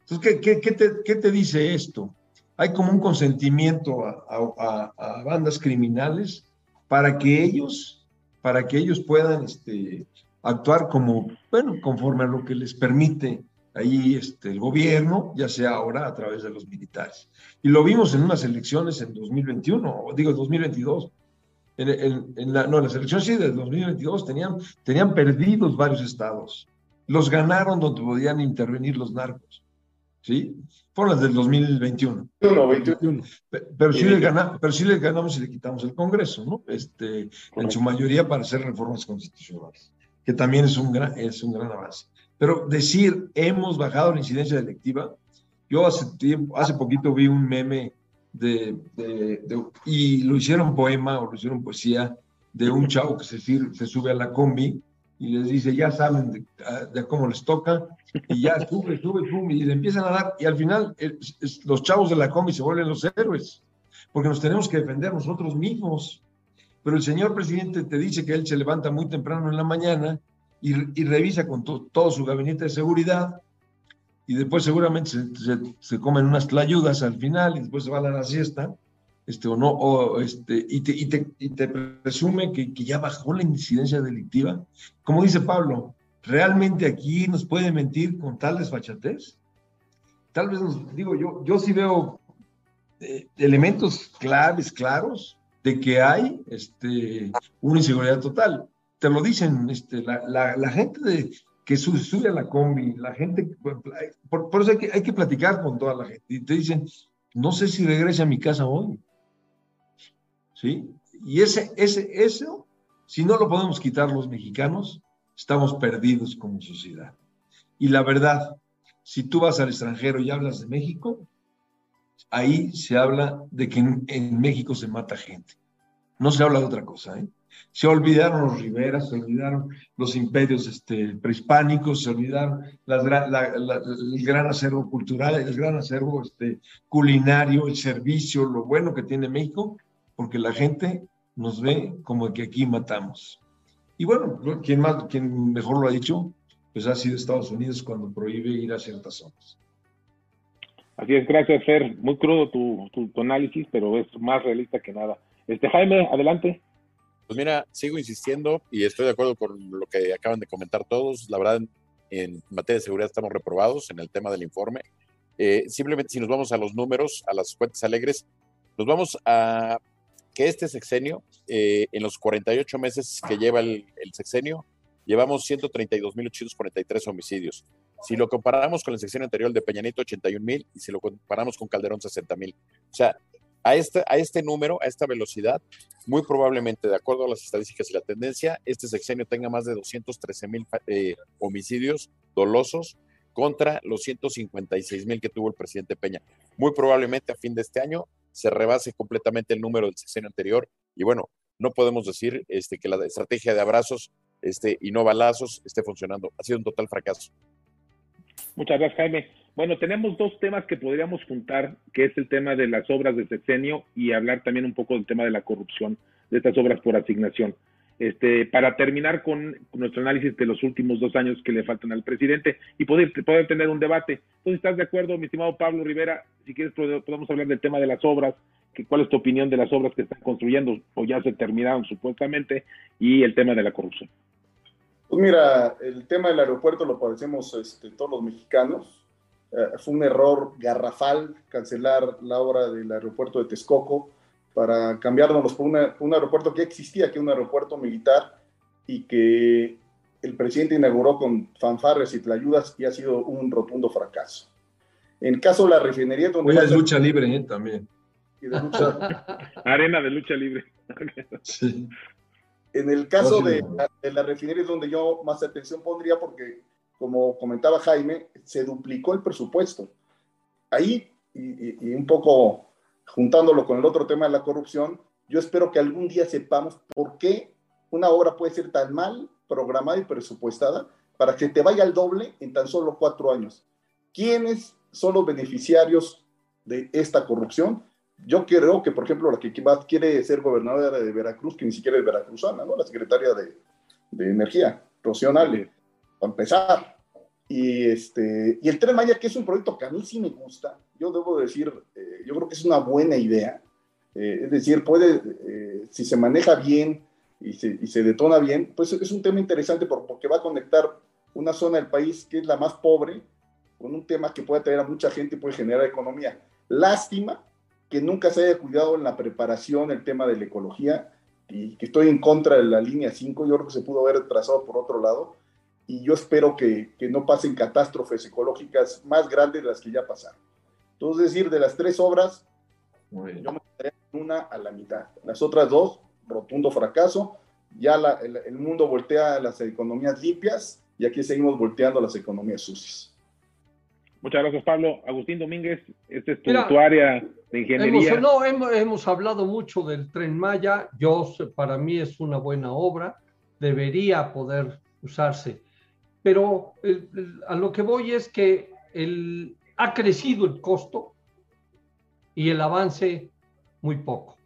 Entonces, ¿qué, qué, qué, te, qué te, dice esto? Hay como un consentimiento a, a, bandas criminales para que ellos, para que ellos puedan este, actuar como, bueno, conforme a lo que les permite ahí este, el gobierno, ya sea ahora a través de los militares. Y lo vimos en unas elecciones en 2021, o digo 2022. En, en, la, no, las elecciones sí, de 2022 tenían, tenían perdidos varios estados. Los ganaron donde podían intervenir los narcos. ¿Sí? Fueron las del 2021. No, 21. Pero, sí les ganamos, pero sí les ganamos y le quitamos el Congreso, ¿no? Este, en su mayoría para hacer reformas constitucionales, que también es un gran, es un gran avance. Pero decir, hemos bajado la incidencia delictiva, yo hace tiempo, hace poquito vi un meme de, y lo hicieron poema o lo hicieron poesía de un chavo que se, se sube a la combi y les dice, ya saben de, cómo les toca, y ya sube, sube, sube, y le empiezan a dar, y al final los chavos de la combi se vuelven los héroes, porque nos tenemos que defender nosotros mismos. Pero el señor presidente te dice que él se levanta muy temprano en la mañana y, revisa con todo su gabinete de seguridad y después seguramente se, comen unas tlayudas al final y después se van a la siesta, este, o no, o este, y, te, y, te, y te presume que, que, ya bajó la incidencia delictiva. Como dice Pablo, ¿realmente aquí nos puede mentir con tal desfachatez? Tal vez, nos, digo, yo, yo sí veo eh, elementos claves, claros, de que hay este, una inseguridad total te lo dicen este, la, la, gente de, que sube, a la combi, la gente, por, eso hay que, hay que platicar con toda la gente. Y te dicen, no sé si regrese a mi casa hoy. ¿Sí? Y ese, ese, eso, si no lo podemos quitar los mexicanos, estamos perdidos como sociedad. Y la verdad, si tú vas al extranjero y hablas de México, ahí se habla de que en, México se mata gente. No se habla de otra cosa, ¿eh? Se olvidaron los riberas, se olvidaron los imperios este, prehispánicos, se olvidaron el gran acervo cultural, el gran acervo este, culinario, el servicio, lo bueno que tiene México, porque la gente nos ve como que aquí matamos. Y bueno, quien, más, quien mejor lo ha dicho, pues ha sido Estados Unidos cuando prohíbe ir a ciertas zonas. Así es, gracias Fer. Muy crudo tu, tu, análisis, pero es más realista que nada. Este Jaime, adelante. Pues mira, sigo insistiendo y estoy de acuerdo con lo que acaban de comentar todos. La verdad, en materia de seguridad estamos reprobados en el tema del informe. Eh, simplemente si nos vamos a los números, a las fuentes alegres, nos vamos a que este sexenio, eh, en los 48 meses que lleva el, el sexenio, llevamos 132.843 homicidios. Si lo comparamos con el sexenio anterior de Peñanito, 81.000, y si lo comparamos con Calderón, 60.000. O sea, a este, a este número, a esta velocidad, muy probablemente, de acuerdo a las estadísticas y la tendencia, este sexenio tenga más de 213 mil eh, homicidios dolosos contra los 156 mil que tuvo el presidente Peña. Muy probablemente a fin de este año se rebase completamente el número del sexenio anterior y bueno, no podemos decir este, que la estrategia de abrazos este, y no balazos esté funcionando. Ha sido un total fracaso. Muchas gracias, Jaime. Bueno, tenemos dos temas que podríamos juntar, que es el tema de las obras de sexenio y hablar también un poco del tema de la corrupción de estas obras por asignación. Este, para terminar con, nuestro análisis de los últimos dos años que le faltan al presidente y poder, tener un debate. Entonces, ¿estás de acuerdo, mi estimado Pablo Rivera? Si quieres, podemos hablar del tema de las obras, que, cuál es tu opinión de las obras que están construyendo o ya se terminaron supuestamente, y el tema de la corrupción. Pues mira, el tema del aeropuerto lo padecemos este, todos los mexicanos. Eh, fue un error garrafal cancelar la obra del aeropuerto de Texcoco para cambiarnos por, un aeropuerto que existía, que es un aeropuerto militar y que el presidente inauguró con fanfarres y tlayudas y ha sido un rotundo fracaso. En el caso de la refinería... Donde Hoy lucha libre ¿eh? también. Arena de lucha libre. sí. En el caso de, la refinería es donde yo más atención pondría porque, como comentaba Jaime, se duplicó el presupuesto. Ahí, y, un poco juntándolo con el otro tema de la corrupción, yo espero que algún día sepamos por qué una obra puede ser tan mal programada y presupuestada para que te vaya al doble en tan solo cuatro años. ¿Quiénes son los beneficiarios de esta corrupción? Yo creo que, por ejemplo, la que quiere ser gobernadora de Veracruz, que ni siquiera es veracruzana, ¿no? La secretaria de, de Energía, Rocío Nale, para empezar. Y, este, y el Tren Maya, que es un proyecto que a mí sí me gusta, yo debo decir, eh, yo creo que es una buena idea. Eh, es decir, puede, eh, si se maneja bien y se, y se, detona bien, pues es un tema interesante porque va a conectar una zona del país que es la más pobre con un tema que puede atraer a mucha gente y puede generar economía. Lástima que nunca se haya cuidado en la preparación el tema de la ecología y que estoy en contra de la línea 5, yo creo que se pudo haber trazado por otro lado y yo espero que, que no pasen catástrofes ecológicas más grandes de las que ya pasaron. Entonces, decir, de las tres obras, yo me quedaría una a la mitad. Las otras dos, rotundo fracaso. Ya el, el, mundo voltea a las economías limpias y aquí seguimos volteando a las economías sucias. Muchas gracias, Pablo. Agustín Domínguez, esta es tu, área de ingeniería. Hemos, no, hemos, hemos, hablado mucho del tren Maya. Yo, para mí es una buena obra. Debería poder usarse. Pero a lo que voy es que el, ha crecido el costo y el avance muy poco.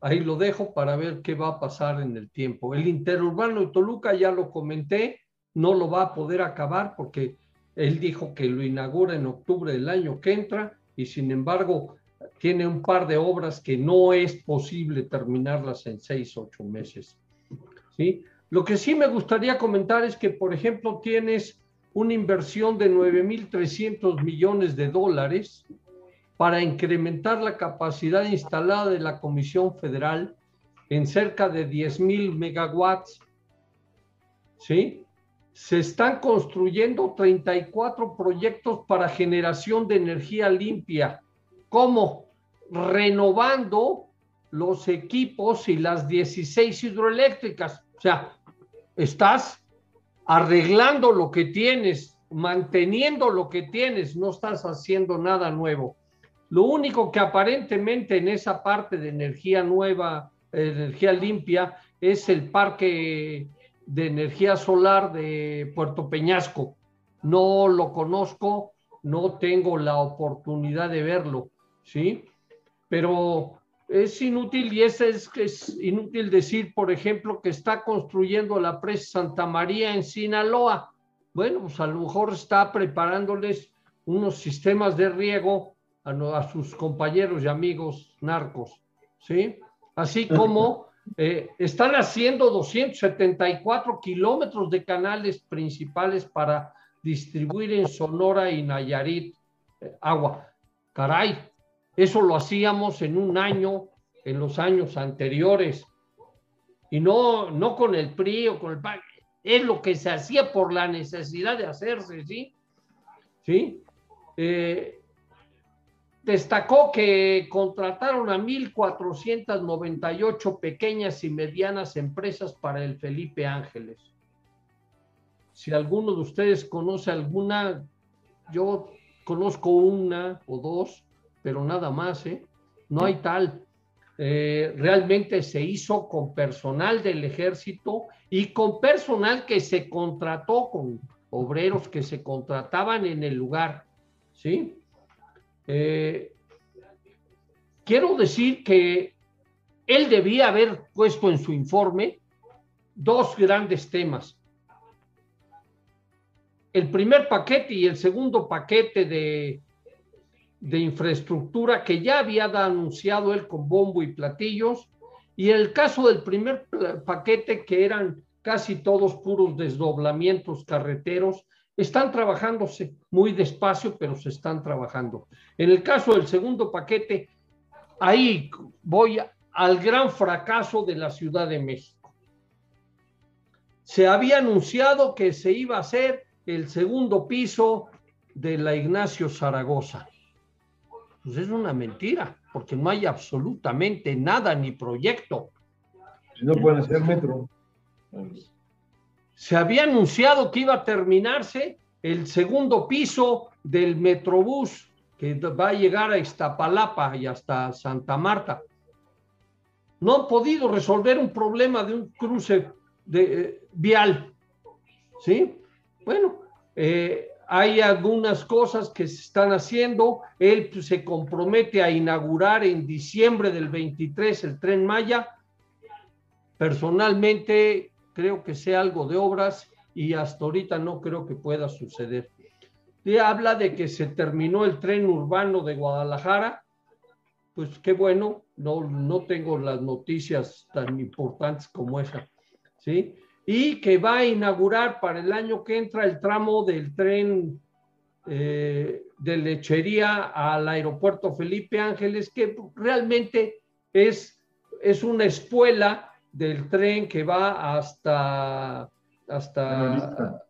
Ahí lo dejo para ver qué va a pasar en el tiempo. El interurbano de Toluca, ya lo comenté, no lo va a poder acabar porque él dijo que lo inaugura en octubre del año que entra y sin embargo tiene un par de obras que no es posible terminarlas en seis, ocho meses. ¿sí? Lo que sí me gustaría comentar es que, por ejemplo, tienes una inversión de 9.300 millones de dólares para incrementar la capacidad instalada de la Comisión Federal en cerca de 10.000 megawatts. ¿Sí? se están construyendo 34 proyectos para generación de energía limpia. ¿Cómo? Renovando los equipos y las 16 hidroeléctricas. Sea, estás arreglando lo que tienes, manteniendo lo que tienes, no estás haciendo nada nuevo. Lo único que aparentemente en esa parte de energía nueva, energía limpia, es el parque de energía solar de Puerto Peñasco. No lo conozco, no tengo la oportunidad de verlo, ¿sí? Pero es inútil y es, es, es inútil decir, por ejemplo, que está construyendo la presa Santa María en Sinaloa. Bueno, pues a lo mejor está preparándoles unos sistemas de riego a, a sus compañeros y amigos narcos, ¿sí? Así como eh, están haciendo 274 kilómetros de canales principales para distribuir en Sonora y Nayarit eh, agua. Caray, eso lo hacíamos en un año, en los años anteriores. Y no, no con el PRI o con el PAN. Es lo que se hacía por la necesidad de hacerse, ¿sí? ¿Sí? Eh, destacó que contrataron a 1.498 pequeñas y medianas empresas para el Felipe Ángeles. Si alguno de ustedes conoce alguna, yo conozco una o dos, pero nada más, ¿eh? No hay tal. Eh, realmente se hizo con personal del ejército y con personal que se contrató, con obreros que se contrataban en el lugar, ¿sí? Eh, quiero decir que él debía haber puesto en su informe dos grandes temas. El primer paquete y el segundo paquete de de infraestructura que ya había anunciado él con bombo y platillos, y el caso del primer paquete, que eran casi todos puros desdoblamientos carreteros, están trabajándose muy despacio, pero se están trabajando. En el caso del segundo paquete, ahí voy al gran fracaso de la Ciudad de México. Se había anunciado que se iba a hacer el segundo piso de la Ignacio Zaragoza pues es una mentira, porque no hay absolutamente nada ni proyecto. No pueden hacer metro. Se había anunciado que iba a terminarse el segundo piso del Metrobús que va a llegar a Iztapalapa y hasta Santa Marta. No han podido resolver un problema de un cruce de, eh, vial. ¿Sí? Bueno, eh, hay algunas cosas que se están haciendo. Él pues, se compromete a inaugurar en diciembre del 23 el tren Maya. Personalmente creo que sea algo de obras y hasta ahorita no creo que pueda suceder. Le habla de que se terminó el tren urbano de Guadalajara. Pues qué bueno, no, no tengo las noticias tan importantes como esa. ¿sí? Y que va a inaugurar para el año que entra el tramo del tren eh, de lechería al aeropuerto Felipe Ángeles, que realmente es, es una espuela del tren que va hasta... hasta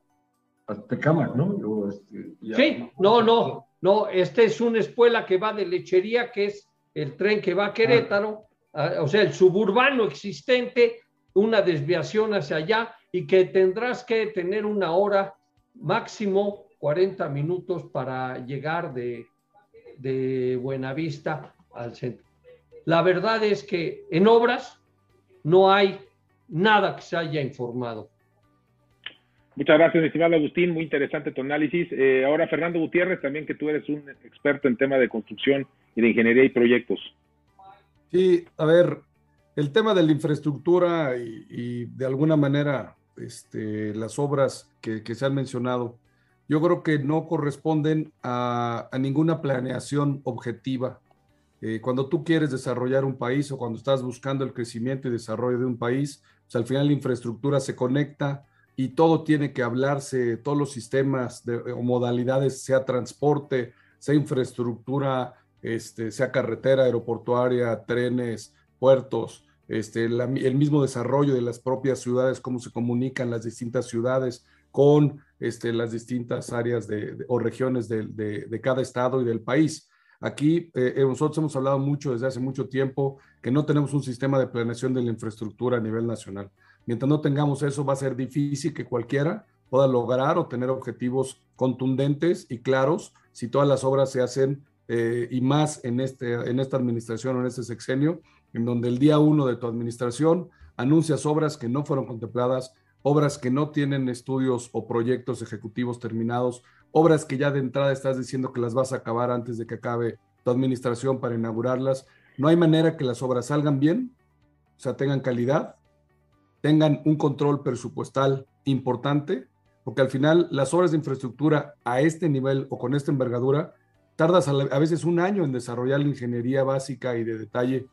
hasta Cámara, ¿no? Este, sí, no, no, no, este es una espuela que va de lechería, que es el tren que va a Querétaro, ah, o sea, el suburbano existente una desviación hacia allá y que tendrás que tener una hora máximo 40 minutos para llegar de, de Buenavista al centro. La verdad es que en obras no hay nada que se haya informado. Muchas gracias, estimado Agustín. Muy interesante tu análisis. Eh, ahora, Fernando Gutiérrez, también que tú eres un experto en tema de construcción y de ingeniería y proyectos. Sí, a ver, el tema de la infraestructura y, de alguna manera este, las obras que, se han mencionado, yo creo que no corresponden a, ninguna planeación objetiva. Eh, cuando tú quieres desarrollar un país o cuando estás buscando el crecimiento y desarrollo de un país, pues al final la infraestructura se conecta y todo tiene que hablarse, todos los sistemas de, o modalidades, sea transporte, sea infraestructura, este, sea carretera, aeroportuaria, trenes, puertos, este, el mismo desarrollo de las propias ciudades, cómo se comunican las distintas ciudades con este, las distintas áreas de, o regiones de, cada estado y del país. Aquí eh, eh, nosotros hemos hablado mucho desde hace mucho tiempo que no tenemos un sistema de planeación de la infraestructura a nivel nacional. Mientras no tengamos eso, va a ser difícil que cualquiera pueda lograr o tener objetivos contundentes y claros si todas las obras se hacen eh, y más en, este, en esta administración o en este sexenio, en donde el día uno de tu administración anuncias obras que no fueron contempladas, obras que no tienen estudios o proyectos ejecutivos terminados, obras que ya de entrada estás diciendo que las vas a acabar antes de que acabe tu administración para inaugurarlas. No hay manera que las obras salgan bien, o sea, tengan calidad, tengan un control presupuestal importante, porque al final las obras de infraestructura a este nivel o con esta envergadura, tardas a, veces un año en desarrollar la ingeniería básica y de detalle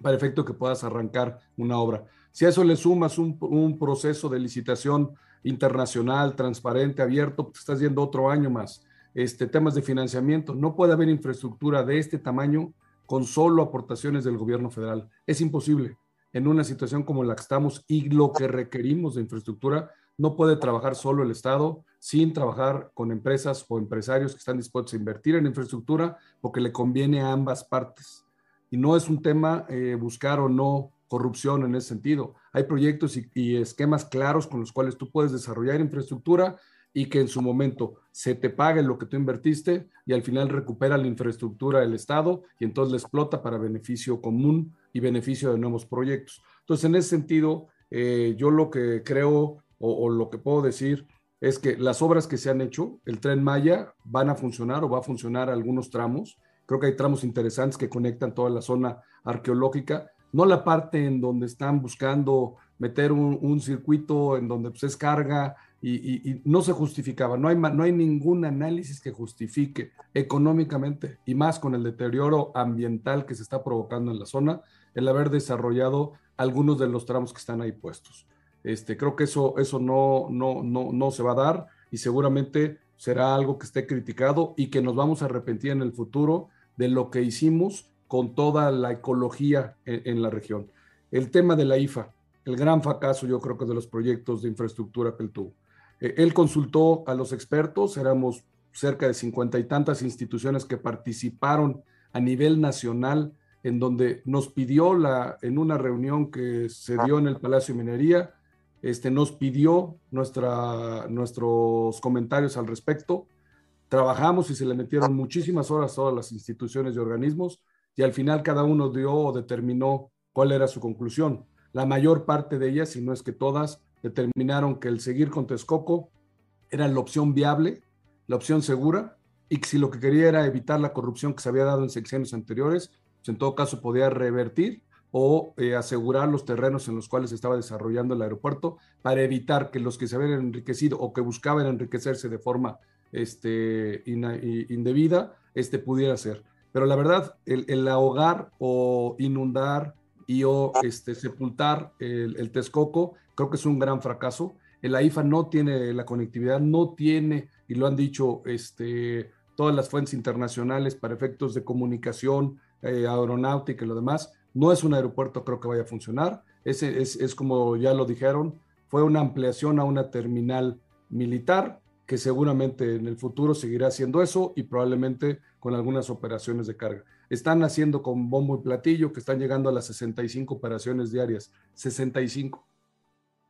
para efecto que puedas arrancar una obra. Si a eso le sumas un, proceso de licitación internacional, transparente, abierto, pues estás yendo otro año más. Este, temas de financiamiento, no puede haber infraestructura de este tamaño con solo aportaciones del gobierno federal. Es imposible. En una situación como la que estamos y lo que requerimos de infraestructura, no puede trabajar solo el Estado sin trabajar con empresas o empresarios que están dispuestos a invertir en infraestructura porque le conviene a ambas partes. Y no es un tema eh, buscar o no corrupción en ese sentido. Hay proyectos y, esquemas claros con los cuales tú puedes desarrollar infraestructura y que en su momento se te pague lo que tú invertiste y al final recupera la infraestructura del Estado y entonces la explota para beneficio común y beneficio de nuevos proyectos. Entonces, en ese sentido, eh, yo lo que creo o, lo que puedo decir es que las obras que se han hecho, el tren Maya, van a funcionar o va a funcionar algunos tramos. Creo que hay tramos interesantes que conectan toda la zona arqueológica, no la parte en donde están buscando meter un, circuito en donde pues, es carga y, no se justificaba. No hay, no hay ningún análisis que justifique económicamente y más con el deterioro ambiental que se está provocando en la zona, el haber desarrollado algunos de los tramos que están ahí puestos. Este, creo que eso, eso no, no, no, no se va a dar y seguramente será algo que esté criticado y que nos vamos a arrepentir en el futuro de lo que hicimos con toda la ecología en, la región. El tema de la IFA, el gran fracaso yo creo que de los proyectos de infraestructura que él tuvo. Eh, él consultó a los expertos, éramos cerca de cincuenta y tantas instituciones que participaron a nivel nacional, en donde nos pidió la, en una reunión que se dio en el Palacio de Minería, este, nos pidió nuestra, nuestros comentarios al respecto. Trabajamos y se le metieron muchísimas horas a todas las instituciones y organismos y al final cada uno dio o determinó cuál era su conclusión. La mayor parte de ellas, si no es que todas, determinaron que el seguir con Texcoco era la opción viable, la opción segura, y que si lo que quería era evitar la corrupción que se había dado en secciones anteriores, pues en todo caso podía revertir o eh, asegurar los terrenos en los cuales estaba desarrollando el aeropuerto para evitar que los que se habían enriquecido o que buscaban enriquecerse de forma este, indebida, este pudiera ser. Pero la verdad, el, ahogar o inundar y o este, sepultar el, el, Texcoco, creo que es un gran fracaso. El AIFA no tiene la conectividad, no tiene, y lo han dicho este, todas las fuentes internacionales para efectos de comunicación, eh, aeronáutica y lo demás, no es un aeropuerto, creo que vaya a funcionar. Es, es, es como ya lo dijeron, fue una ampliación a una terminal militar que seguramente en el futuro seguirá haciendo eso y probablemente con algunas operaciones de carga. Están haciendo con bombo y platillo que están llegando a las 65 operaciones diarias. 65.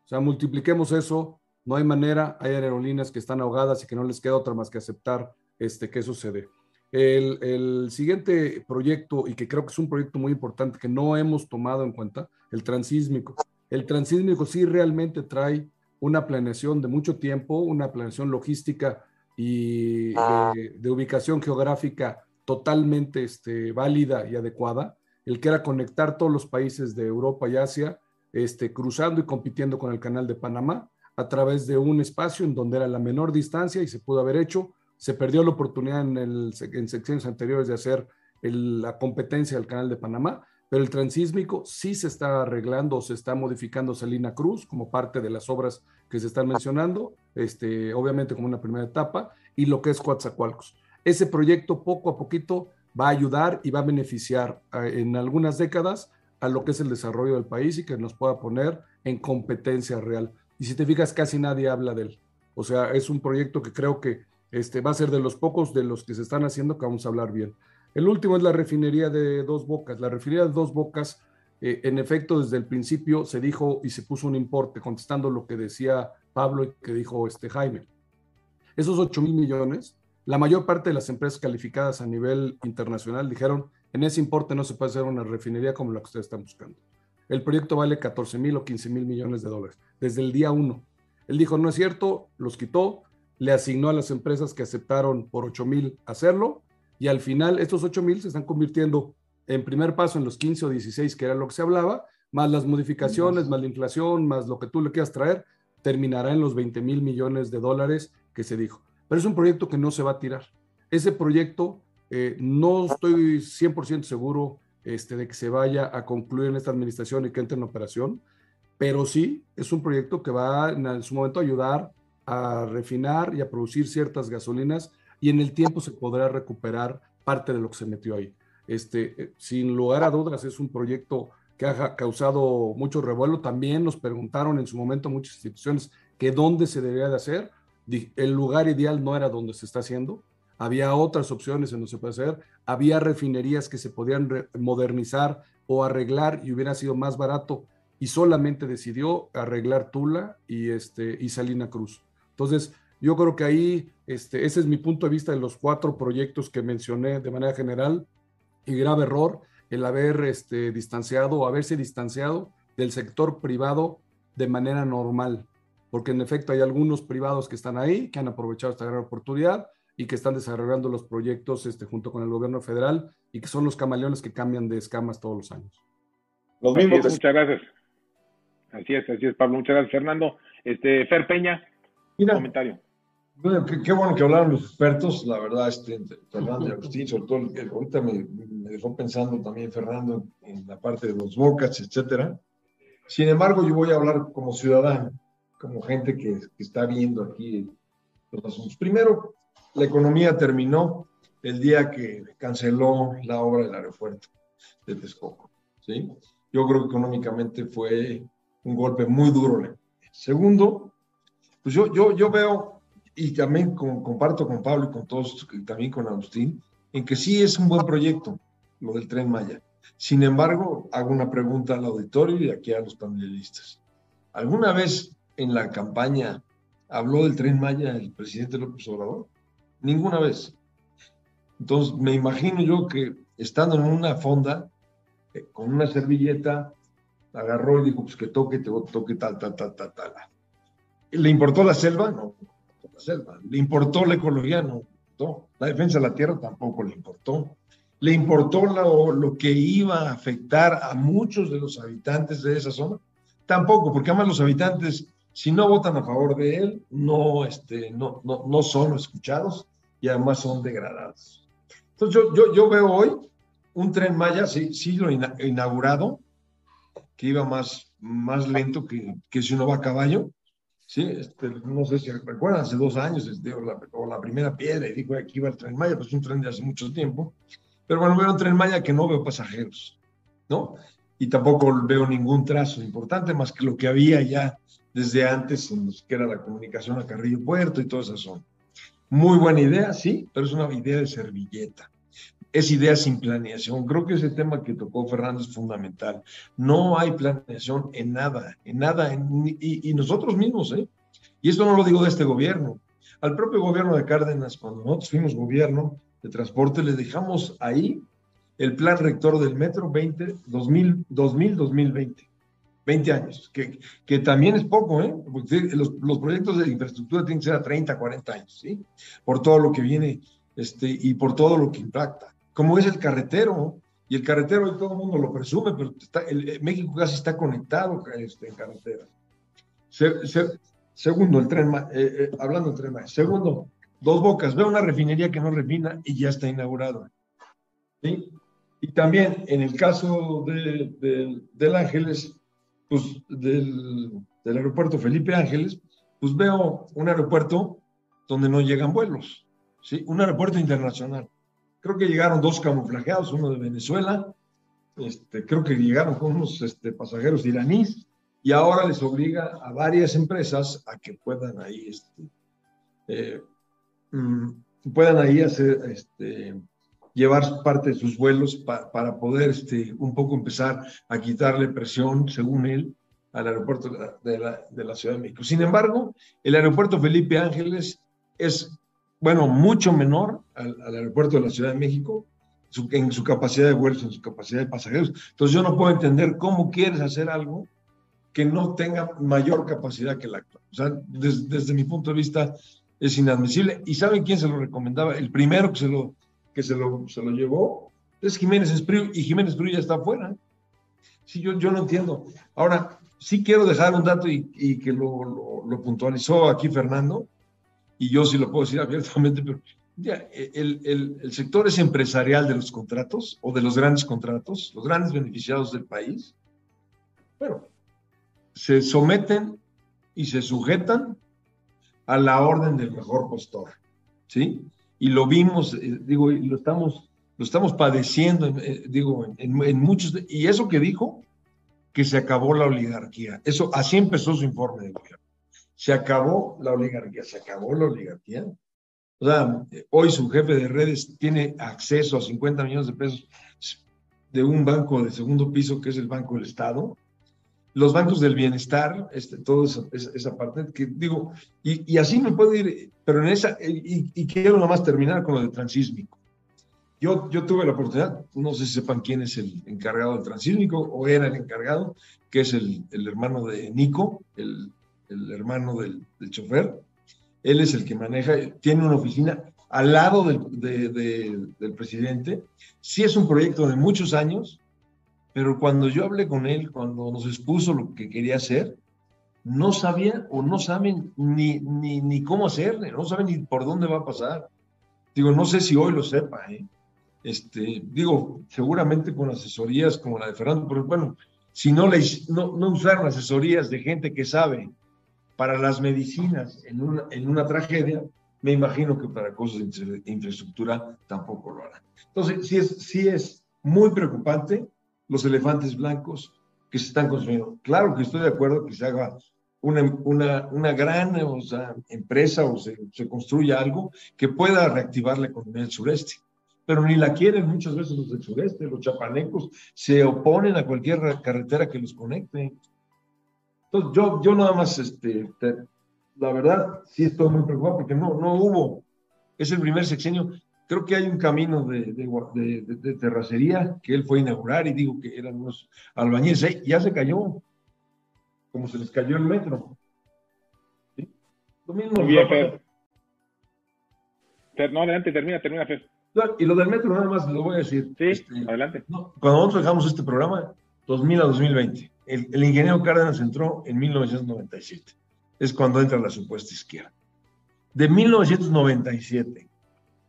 O sea, multipliquemos eso, no hay manera, hay aerolíneas que están ahogadas y que no les queda otra más que aceptar este, que sucede. El, el, siguiente proyecto, y que creo que es un proyecto muy importante que no hemos tomado en cuenta, el transísmico. El transísmico sí realmente trae una planeación de mucho tiempo, una planeación logística y ah. de, ubicación geográfica totalmente este, válida y adecuada, el que era conectar todos los países de Europa y Asia, este, cruzando y compitiendo con el canal de Panamá a través de un espacio en donde era la menor distancia y se pudo haber hecho. Se perdió la oportunidad en, en secciones anteriores de hacer la competencia del canal de Panamá, pero el transísmico sí se está arreglando, se está modificando Salina Cruz como parte de las obras que se están mencionando, este, obviamente como una primera etapa, y lo que es Coatzacoalcos. Ese proyecto poco a poquito va a ayudar y va a beneficiar en algunas décadas a lo que es el desarrollo del país y que nos pueda poner en competencia real. Y si te fijas, casi nadie habla de él. O sea, es un proyecto que creo que este, va a ser de los pocos de los que se están haciendo que vamos a hablar bien. El último es la refinería de Dos Bocas. La refinería de Dos Bocas, eh, en efecto, desde el principio se dijo y se puso un importe, contestando lo que decía Pablo y que dijo este Jaime. Esos 8 mil millones, la mayor parte de las empresas calificadas a nivel internacional dijeron, en ese importe no se puede hacer una refinería como la que ustedes están buscando. El proyecto vale 14 mil o 15 mil millones de dólares, desde el día uno. Él dijo, no es cierto, los quitó, le asignó a las empresas que aceptaron por 8 mil hacerlo, y al final estos 8 mil se están convirtiendo en primer paso en los 15 o 16, que era lo que se hablaba, más las modificaciones, más la inflación, más lo que tú le quieras traer, terminará en los 20 mil millones de dólares que se dijo. Pero es un proyecto que no se va a tirar. Ese proyecto eh, no estoy 100% seguro este, de que se vaya a concluir en esta administración y que entre en operación, pero sí es un proyecto que va en su momento a ayudar a refinar y a producir ciertas gasolinas y en el tiempo se podrá recuperar parte de lo que se metió ahí. Este, eh, sin lugar a dudas, es un proyecto que ha causado mucho revuelo. También nos preguntaron en su momento muchas instituciones que dónde se debería de hacer. El lugar ideal no era donde se está haciendo. Había otras opciones en donde se puede hacer. Había refinerías que se podían modernizar o arreglar y hubiera sido más barato y solamente decidió arreglar Tula y, este, y Salina Cruz. Entonces, yo creo que ahí, este, ese es mi punto de vista de los cuatro proyectos que mencioné de manera general y grave error el haber este, distanciado o haberse distanciado del sector privado de manera normal, porque en efecto hay algunos privados que están ahí, que han aprovechado esta gran oportunidad y que están desarrollando los proyectos este, junto con el gobierno federal y que son los camaleones que cambian de escamas todos los años. Los mismos. muchas gracias. Así es, así es, Pablo. Muchas gracias, Fernando. Este, Fer Peña, Mira, comentario. Bueno, qué, bueno que hablaron los expertos, la verdad, este, Fernando y Agustín, sobre todo, ahorita me, dejó pensando también Fernando en la parte de los bocas, etcétera. Sin embargo, yo voy a hablar como ciudadano, como gente que, está viendo aquí los asuntos. Primero, la economía terminó el día que canceló la obra del aeropuerto de Texcoco. ¿sí? Yo creo que económicamente fue un golpe muy duro. Segundo, pues yo, yo, yo veo y también comparto con Pablo y con todos, y también con Agustín, en que sí es un buen proyecto lo del tren Maya. Sin embargo, hago una pregunta al auditorio y aquí a los panelistas. ¿Alguna vez en la campaña habló del tren Maya el presidente López Obrador? Ninguna vez. Entonces, me imagino yo que estando en una fonda, eh, con una servilleta, agarró y dijo, pues que toque, toque tal, tal, tal, tal, tal. ¿Le importó la selva? No, la selva. ¿Le importó la ecología? No. La defensa de la tierra tampoco le importó. ¿Le importó lo, lo, que iba a afectar a muchos de los habitantes de esa zona? Tampoco, porque además los habitantes, si no votan a favor de él, no, este, no, no, no son escuchados y además son degradados. Entonces yo, yo, yo veo hoy un tren Maya, sí, sí lo inaugurado, que iba más, más lento que, que si uno va a caballo, Este, no sé si recuerdan, hace dos años, este, o, la, primera piedra, y dijo aquí va el tren Maya, pues un tren de hace mucho tiempo. Pero bueno, veo un tren Maya que no veo pasajeros, ¿no? Y tampoco veo ningún trazo importante más que lo que había ya desde antes, en los, que era la comunicación a Carrillo Puerto y toda esa zona. Muy buena idea, sí, pero es una idea de servilleta es idea sin planeación. Creo que ese tema que tocó Fernando es fundamental. No hay planeación en nada, en nada, y, nosotros mismos, ¿eh? Y esto no lo digo de este gobierno. Al propio gobierno de Cárdenas, cuando nosotros fuimos gobierno de transporte, le dejamos ahí el plan rector del metro 20, 2000, 2000 2020. 20 años, que, que también es poco, ¿eh? Porque los, los proyectos de infraestructura tienen que ser a 30, 40 años, ¿sí? Por todo lo que viene este, y por todo lo que impacta como es el carretero. Y el carretero hoy todo el mundo lo presume, pero está, el, México casi está conectado este, en carretera. segundo, el tren, eh, eh, hablando del tren, segundo, dos bocas, veo una refinería que no refina y ya está inaugurado. ¿sí? Y también en el caso de, del Ángeles, pues del, del aeropuerto Felipe Ángeles, pues veo un aeropuerto donde no llegan vuelos, ¿sí? un aeropuerto internacional. Creo que llegaron dos camuflajeados, uno de Venezuela, este, creo que llegaron con unos este, pasajeros iraníes y ahora les obliga a varias empresas a que puedan ahí, este, eh, mm, puedan ahí hacer, este, llevar parte de sus vuelos para poder este, un poco empezar a quitarle presión, según él, al aeropuerto de la, de la Ciudad de México. Sin embargo, el aeropuerto Felipe Ángeles es, bueno, mucho menor al, aeropuerto de la Ciudad de México en su capacidad de vuelos, en su capacidad de pasajeros. Entonces yo no puedo entender cómo quieres hacer algo que no tenga mayor capacidad que la actual. O sea, desde mi punto de vista es inadmisible. ¿Y saben quién se lo recomendaba? El primero que se lo, que se lo, se lo llevó es Jiménez Espriu, y Jiménez Espriu ya está afuera. Sí, yo, yo no entiendo. Ahora, sí quiero dejar un dato y, que lo, lo, puntualizó aquí Fernando, y yo sí lo puedo decir abiertamente, pero ya, el, el, sector es empresarial de los contratos o de los grandes contratos, los grandes beneficiados del país. Bueno, se someten y se sujetan a la orden del mejor postor, ¿sí? Y lo vimos, eh, digo, y lo estamos, lo estamos padeciendo, eh, digo, en, muchos, y eso que dijo, que se acabó la oligarquía, eso, así empezó su informe de gobierno. Se acabó la oligarquía, se acabó la oligarquía. O sea, hoy su jefe de redes tiene acceso a 50 millones de pesos de un banco de segundo piso que es el Banco del Estado. Los bancos del bienestar, este, toda esa, esa, parte, que digo, y, y, así me puedo ir, pero en esa, y, y quiero nomás terminar con lo de transísmico. Yo, yo tuve la oportunidad, no sé si sepan quién es el encargado del transísmico o era el encargado, que es el, el hermano de Nico, el, el hermano del, del chofer él es el que maneja, tiene una oficina al lado del, de, de, del presidente. Sí es un proyecto de muchos años, pero cuando yo hablé con él, cuando nos expuso lo que quería hacer, no sabía o no saben ni, ni, ni cómo hacerle, no saben ni por dónde va a pasar. Digo, no sé si hoy lo sepa, ¿eh? Este, digo, seguramente con asesorías como la de Fernando, pero bueno, si no, le, no, no usaron asesorías de gente que sabe para las medicinas en una, en una tragedia, me imagino que para cosas de infraestructura tampoco lo harán. Entonces, sí es, sí es muy preocupante los elefantes blancos que se están construyendo. Claro que estoy de acuerdo que se haga una, una, una gran o sea, empresa o se, se construya algo que pueda reactivar la economía del sureste. Pero ni la quieren muchas veces los del sureste, los chapanecos se oponen a cualquier carretera que los conecte. Entonces, yo, yo nada más, este, te, la verdad, sí estoy muy preocupado porque no, no hubo, es el primer sexenio. Creo que hay un camino de, de, de, de terracería que él fue a inaugurar y digo que eran unos albañiles ahí, ya se cayó, como se les cayó el metro. ¿Sí? Lo mismo. Muy bien, Fer. Fer. No, adelante, termina, termina, Fer. Y lo del metro, nada más lo voy a decir. Sí, este, adelante. No, cuando nosotros dejamos este programa, 2000 a 2020 el, ingeniero Cárdenas entró en 1997. Es cuando entra la supuesta izquierda. De 1997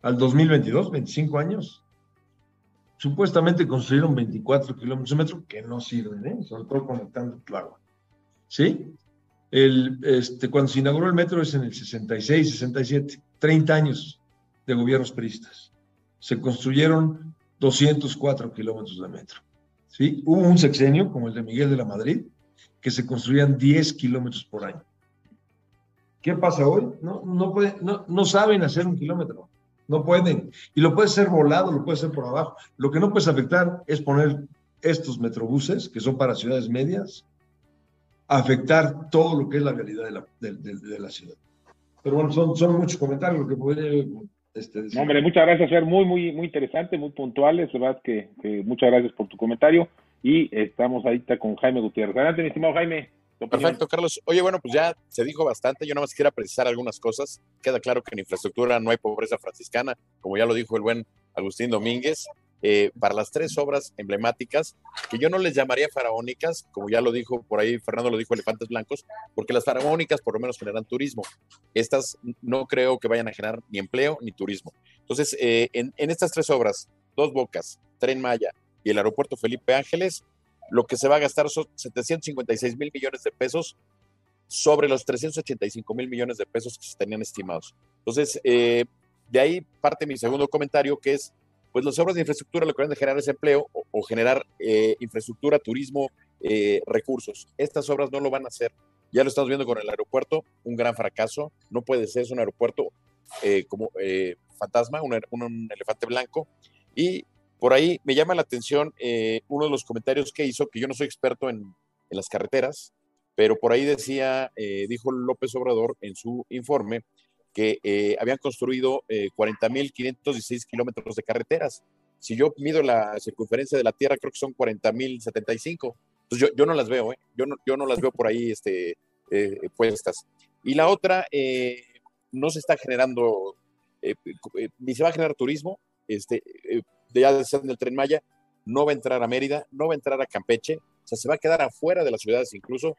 al 2022, 25 años, supuestamente construyeron 24 kilómetros de metro que no sirven, ¿eh? sobre todo conectando Tláhuac. ¿Sí? El, este, cuando se inauguró el metro es en el 66, 67, 30 años de gobiernos peristas. Se construyeron 204 kilómetros de metro. ¿Sí? Hubo un sexenio, como el de Miguel de la Madrid, que se construían 10 kilómetros por año. ¿Qué pasa hoy? No, no, no, no saben hacer un kilómetro, no pueden. Y lo puede ser volado, lo puede ser por abajo. Lo que no puedes afectar es poner estos metrobuses, que son para ciudades medias, afectar todo lo que es la realidad de la, de, de, la ciudad. Pero bueno, son, son muchos comentarios que podría este, no, hombre, muchas gracias, Fer. Muy, muy, muy interesante, muy puntuales. verdad que, que, muchas gracias por tu comentario. Y estamos ahorita con Jaime Gutiérrez. Adelante, mi estimado Jaime. Perfecto, Carlos. Oye, bueno, pues ya se dijo bastante. Yo nada más quisiera precisar algunas cosas. Queda claro que en infraestructura no hay pobreza franciscana, como ya lo dijo el buen Agustín Domínguez eh, para las tres obras emblemáticas, que yo no les llamaría faraónicas, como ya lo dijo por ahí, Fernando lo dijo, elefantes blancos, porque las faraónicas por lo menos generan turismo. Estas no creo que vayan a generar ni empleo ni turismo. Entonces, eh, en, en estas tres obras, Dos Bocas, Tren Maya y el aeropuerto Felipe Ángeles, lo que se va a gastar son 756 mil millones de pesos sobre los 385 mil millones de pesos que se tenían estimados. Entonces, eh, de ahí parte mi segundo comentario, que es pues las obras de infraestructura lo que van a generar es empleo o, o generar eh, infraestructura, turismo, eh, recursos. Estas obras no lo van a hacer. Ya lo estamos viendo con el aeropuerto, un gran fracaso. No puede ser, es un aeropuerto eh, como fantasma, un, un, elefante blanco. Y por ahí me llama la atención eh, uno de los comentarios que hizo, que yo no soy experto en, las carreteras, pero por ahí decía, eh, dijo López Obrador en su informe, que eh, habían construido eh, 40.516 kilómetros de carreteras. Si yo mido la circunferencia de la Tierra, creo que son 40.075. Entonces yo, yo no las veo, ¿eh? yo, no, yo no las veo por ahí este, eh, puestas. Y la otra, eh, no se está generando, ni se va a generar turismo, este, ya decían del Tren Maya, no va a entrar a Mérida, no va a entrar a Campeche, o sea, se va a quedar afuera de las ciudades incluso.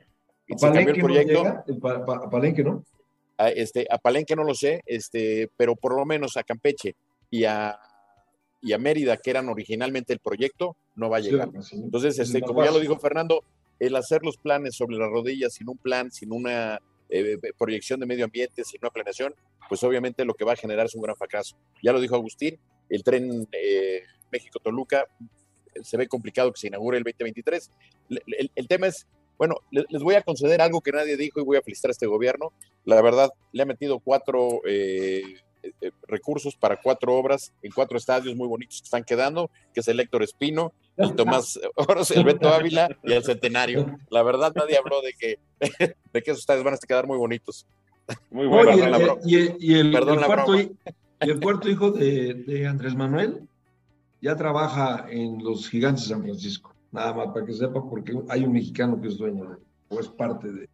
Y se cambió el no proyecto llega, el pa- pa- Palenque no. A, este, a Palenque no lo sé, este, pero por lo menos a Campeche y a, y a Mérida, que eran originalmente el proyecto, no va a llegar. Sí, Entonces, es este, como ya lo dijo Fernando, el hacer los planes sobre las rodillas sin un plan, sin una eh, proyección de medio ambiente, sin una planeación, pues obviamente lo que va a generar es un gran fracaso. Ya lo dijo Agustín, el tren eh, México-Toluca eh, se ve complicado que se inaugure el 2023. El, el- el tema es, bueno, le- les voy a conceder algo que nadie dijo y voy a felicitar a este gobierno. La verdad, le ha metido cuatro eh, eh, recursos para cuatro obras en cuatro estadios muy bonitos que están quedando, que es el Héctor Espino, el Tomás Oros, el Beto Ávila y el Centenario. La verdad, nadie habló de que, de que esos estadios van a quedar muy bonitos. Muy bueno. y, el, y el- Perdón el la cuarto, y el cuarto hijo de, de Andrés Manuel ya trabaja en los gigantes de San Francisco. Nada más para que sepa, porque hay un mexicano que es dueño de- o es parte de,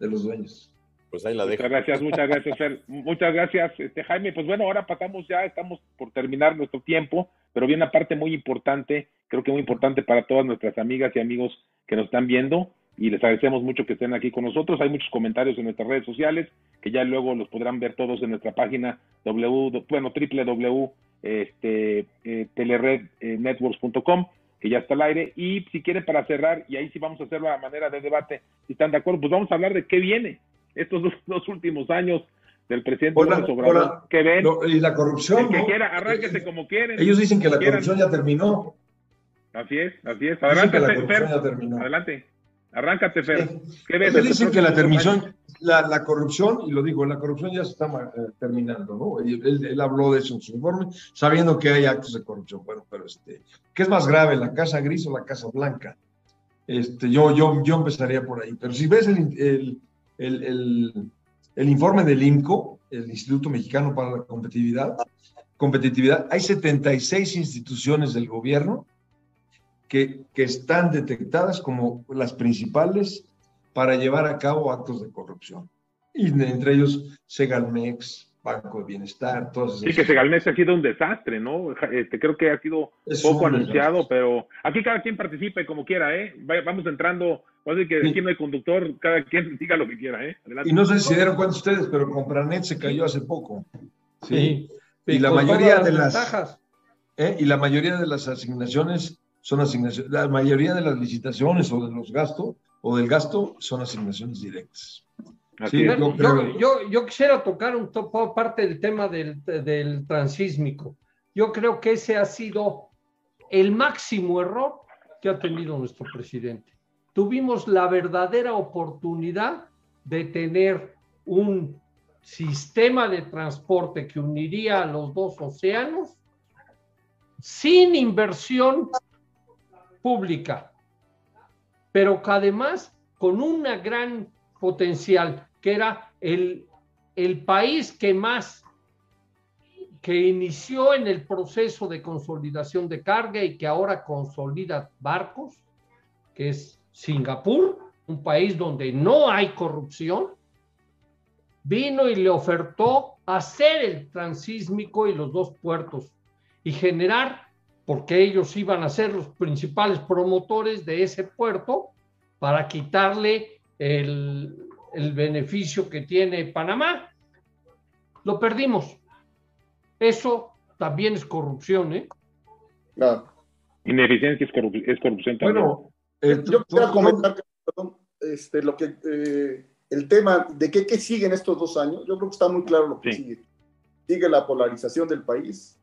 de los dueños. Pues ahí la dejo. Muchas gracias, muchas gracias, Fer. Muchas gracias, este, Jaime. Pues bueno, ahora pasamos ya, estamos por terminar nuestro tiempo, pero viene una parte muy importante, creo que muy importante para todas nuestras amigas y amigos que nos están viendo y les agradecemos mucho que estén aquí con nosotros. Hay muchos comentarios en nuestras redes sociales que ya luego los podrán ver todos en nuestra página w, bueno, www este, eh, telerednetworks.com que ya está al aire y si quieren para cerrar y ahí sí vamos a hacerlo a manera de debate si están de acuerdo pues vamos a hablar de qué viene estos dos, dos últimos años del presidente Hola, López Obrador hola. ¿qué ven? Y la corrupción. el que ¿no? quiera arránquese como quieren Ellos dicen que la quieran. corrupción ya terminó. así es así es adelante la Fer, adelante arráncate Fer Sí. ¿qué ves? Ellos de dicen que la terminación, la, la corrupción, y lo digo, la corrupción ya se está eh, terminando, ¿no? Él, él habló de eso en su informe, sabiendo que hay actos de corrupción. Bueno, pero este, ¿qué es más grave, la Casa Gris o la Casa Blanca? Este, yo, yo, yo empezaría por ahí. Pero si ves el, el, el, el- el informe del INCO, el Instituto Mexicano para la Competitividad, competitividad, hay 76 instituciones del gobierno que, que están detectadas como las principales para llevar a cabo actos de corrupción. Y entre ellos Segalmex, Banco de Bienestar, todas esas Sí, que Segalmex ha sido un desastre, ¿no? Este, creo que ha sido Es poco un anunciado, desastre. pero aquí cada quien participe como quiera, ¿eh? Vamos entrando, así que Sí. aquí no hay conductor, cada quien diga lo que quiera, ¿eh? Adelante. Y no sé si se dieron cuenta ustedes, pero Compranet se cayó hace poco. Sí. Sí. Y la mayoría todas de las- ventajas. ¿eh? Y la mayoría de las asignaciones son asignaciones, la mayoría de las licitaciones o de los gastos o del gasto son asignaciones directas. Sí, yo Yo, creo- yo- yo quisiera tocar un to- parte del tema del, del transísmico. Yo creo que ese ha sido el máximo error que ha tenido nuestro presidente. Tuvimos la verdadera oportunidad de tener un sistema de transporte que uniría a los dos océanos sin inversión pública, pero que además con una gran potencial, que era el, el país que más, que inició en el proceso de consolidación de carga y que ahora consolida barcos, que es Singapur, un país donde no hay corrupción, vino y le ofertó hacer el transísmico y los dos puertos y generar, porque ellos iban a ser los principales promotores de ese puerto, para quitarle el, el beneficio que tiene Panamá. Lo perdimos. Eso también es corrupción, ¿eh? Claro. Ineficiencia es, corrup- es corrupción también. Bueno, eh, Yo quisiera comentar, perdón, este, lo que, eh, el tema de qué, qué sigue en estos dos años. Yo creo que está muy claro lo que Sí. sigue. Sigue la polarización del país.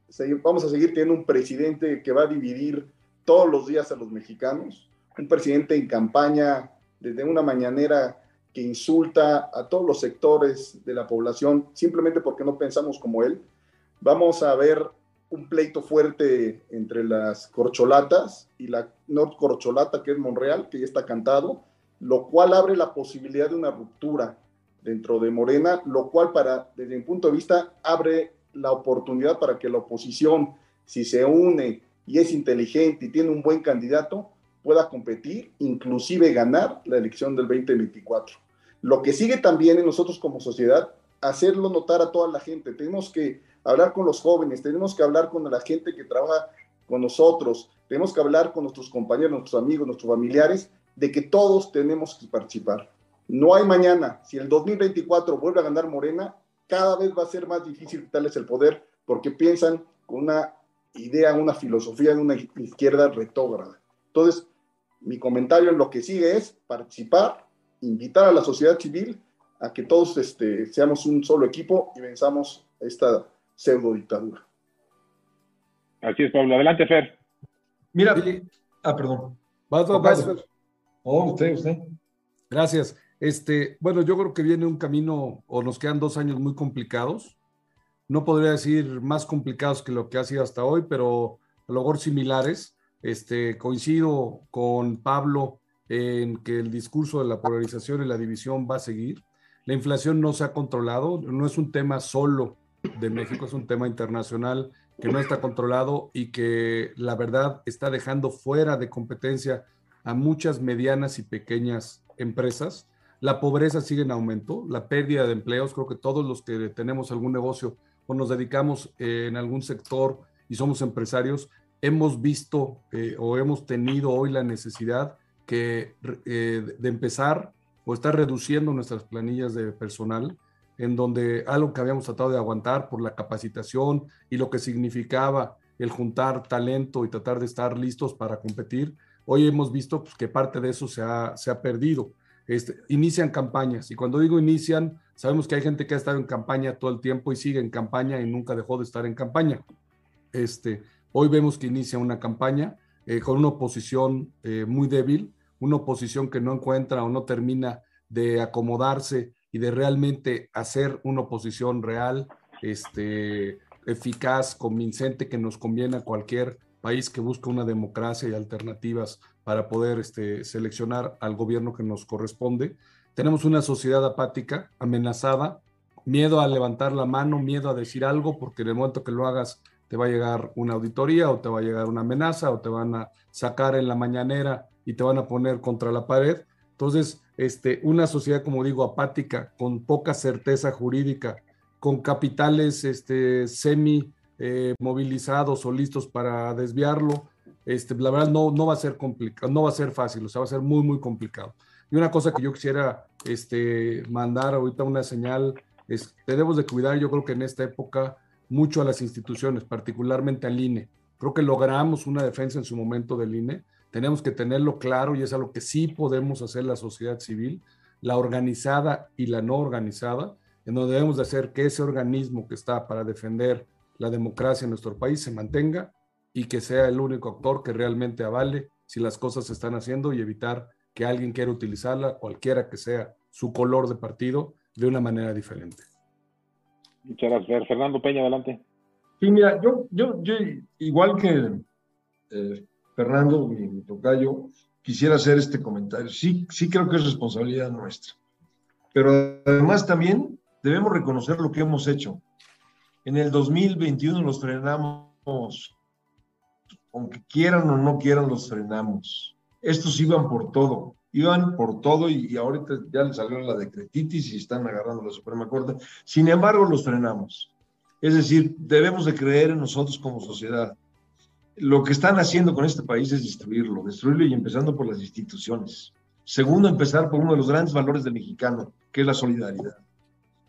Vamos a seguir teniendo un presidente que va a dividir todos los días a los mexicanos. Un presidente en campaña desde una mañanera que insulta a todos los sectores de la población simplemente porque no pensamos como él. Vamos a ver un pleito fuerte entre las corcholatas y la North Corcholata, que es Monreal, que ya está cantado, lo cual abre la posibilidad de una ruptura dentro de Morena, lo cual para, desde mi punto de vista, abre la oportunidad para que la oposición, si se une y es inteligente y tiene un buen candidato, pueda competir, inclusive ganar la elección del 2024. Lo que sigue también en nosotros como sociedad, hacerlo notar a toda la gente. Tenemos que hablar con los jóvenes, tenemos que hablar con la gente que trabaja con nosotros, tenemos que hablar con nuestros compañeros, nuestros amigos, nuestros familiares, de que todos tenemos que participar. No hay mañana. Si el 2024 vuelve a ganar Morena, cada vez va a ser más difícil quitarles el poder porque piensan con una idea, una filosofía de una izquierda retógrada. Entonces, mi comentario en lo que sigue es participar, invitar a la sociedad civil a que todos este, seamos un solo equipo y venzamos esta pseudo dictadura. Así es, Pablo. Adelante, Fer. Mira, ah, perdón. Vas, vas, Fer. Oh, usted, usted. Gracias. Este, bueno, yo creo que viene un camino, o nos quedan dos años muy complicados. No podría decir más complicados que lo que ha sido hasta hoy, pero a lo mejor similares. Este, coincido con Pablo en que el discurso de la polarización y la división va a seguir. La inflación no se ha controlado, no es un tema solo de México, es un tema internacional que no está controlado y que la verdad está dejando fuera de competencia a muchas medianas y pequeñas empresas. La pobreza sigue en aumento, la pérdida de empleos, creo que todos los que tenemos algún negocio o nos dedicamos eh, en algún sector y somos empresarios, hemos visto eh, o hemos tenido hoy la necesidad eh, de empezar o estar reduciendo nuestras planillas de personal, en donde algo que habíamos tratado de aguantar por la capacitación y lo que significaba el juntar talento y tratar de estar listos para competir, hoy hemos visto pues, que parte de eso se ha, se ha perdido. Este, inician campañas y cuando digo inician, sabemos que hay gente que ha estado en campaña todo el tiempo y sigue en campaña y nunca dejó de estar en campaña. Este, hoy vemos que inicia una campaña eh, con una oposición eh, muy débil, una oposición que no encuentra o no termina de acomodarse y de realmente hacer una oposición real, este, eficaz, convincente, que nos conviene a cualquier país que busque una democracia y alternativas para poder este, seleccionar al gobierno que nos corresponde. Tenemos una sociedad apática, amenazada, miedo a levantar la mano, miedo a decir algo, porque en el momento que lo hagas te va a llegar una auditoría o te va a llegar una amenaza o te van a sacar en la mañanera y te van a poner contra la pared. Entonces, este, una sociedad, como digo, apática, con poca certeza jurídica, con capitales este, semi eh, movilizados o listos para desviarlo, este, la verdad no, no va a ser complicado, no va a ser fácil, o sea, va a ser muy, muy complicado. Y una cosa que yo quisiera este, mandar ahorita una señal es, debemos de cuidar, yo creo que en esta época, mucho a las instituciones, particularmente al INE. Creo que logramos una defensa en su momento del INE. Tenemos que tenerlo claro y es algo que sí podemos hacer la sociedad civil, la organizada y la no organizada, en donde debemos de hacer que ese organismo que está para defender la democracia en nuestro país se mantenga y que sea el único actor que realmente avale si las cosas se están haciendo y evitar que alguien quiera utilizarla, cualquiera que sea su color de partido, de una manera diferente. Muchas gracias. Fernando Peña, adelante. Sí, mira, yo, yo, yo igual que eh, Fernando, mi, mi, tocayo, quisiera hacer este comentario. Sí, sí creo que es responsabilidad nuestra. Pero además también debemos reconocer lo que hemos hecho. En el 2021 los frenamos aunque quieran o no quieran, los frenamos. Estos iban por todo, iban por todo y, y ahorita ya les salió la decretitis y están agarrando la Suprema Corte. Sin embargo, los frenamos. Es decir, debemos de creer en nosotros como sociedad. Lo que están haciendo con este país es destruirlo, destruirlo y empezando por las instituciones. Segundo, empezar por uno de los grandes valores del mexicano, que es la solidaridad.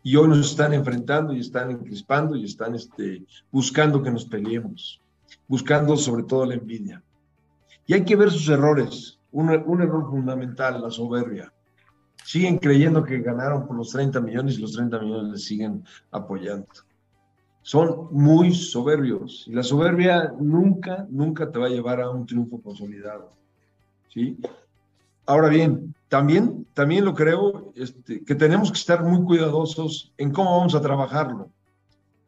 Y hoy nos están enfrentando y están encrispando y están este, buscando que nos peleemos buscando sobre todo la envidia. Y hay que ver sus errores. Un, error fundamental, la soberbia. Siguen creyendo que ganaron por los 30 millones y los 30 millones les siguen apoyando. Son muy soberbios y la soberbia nunca, nunca te va a llevar a un triunfo consolidado. ¿sí? Ahora bien, también, también lo creo este, que tenemos que estar muy cuidadosos en cómo vamos a trabajarlo.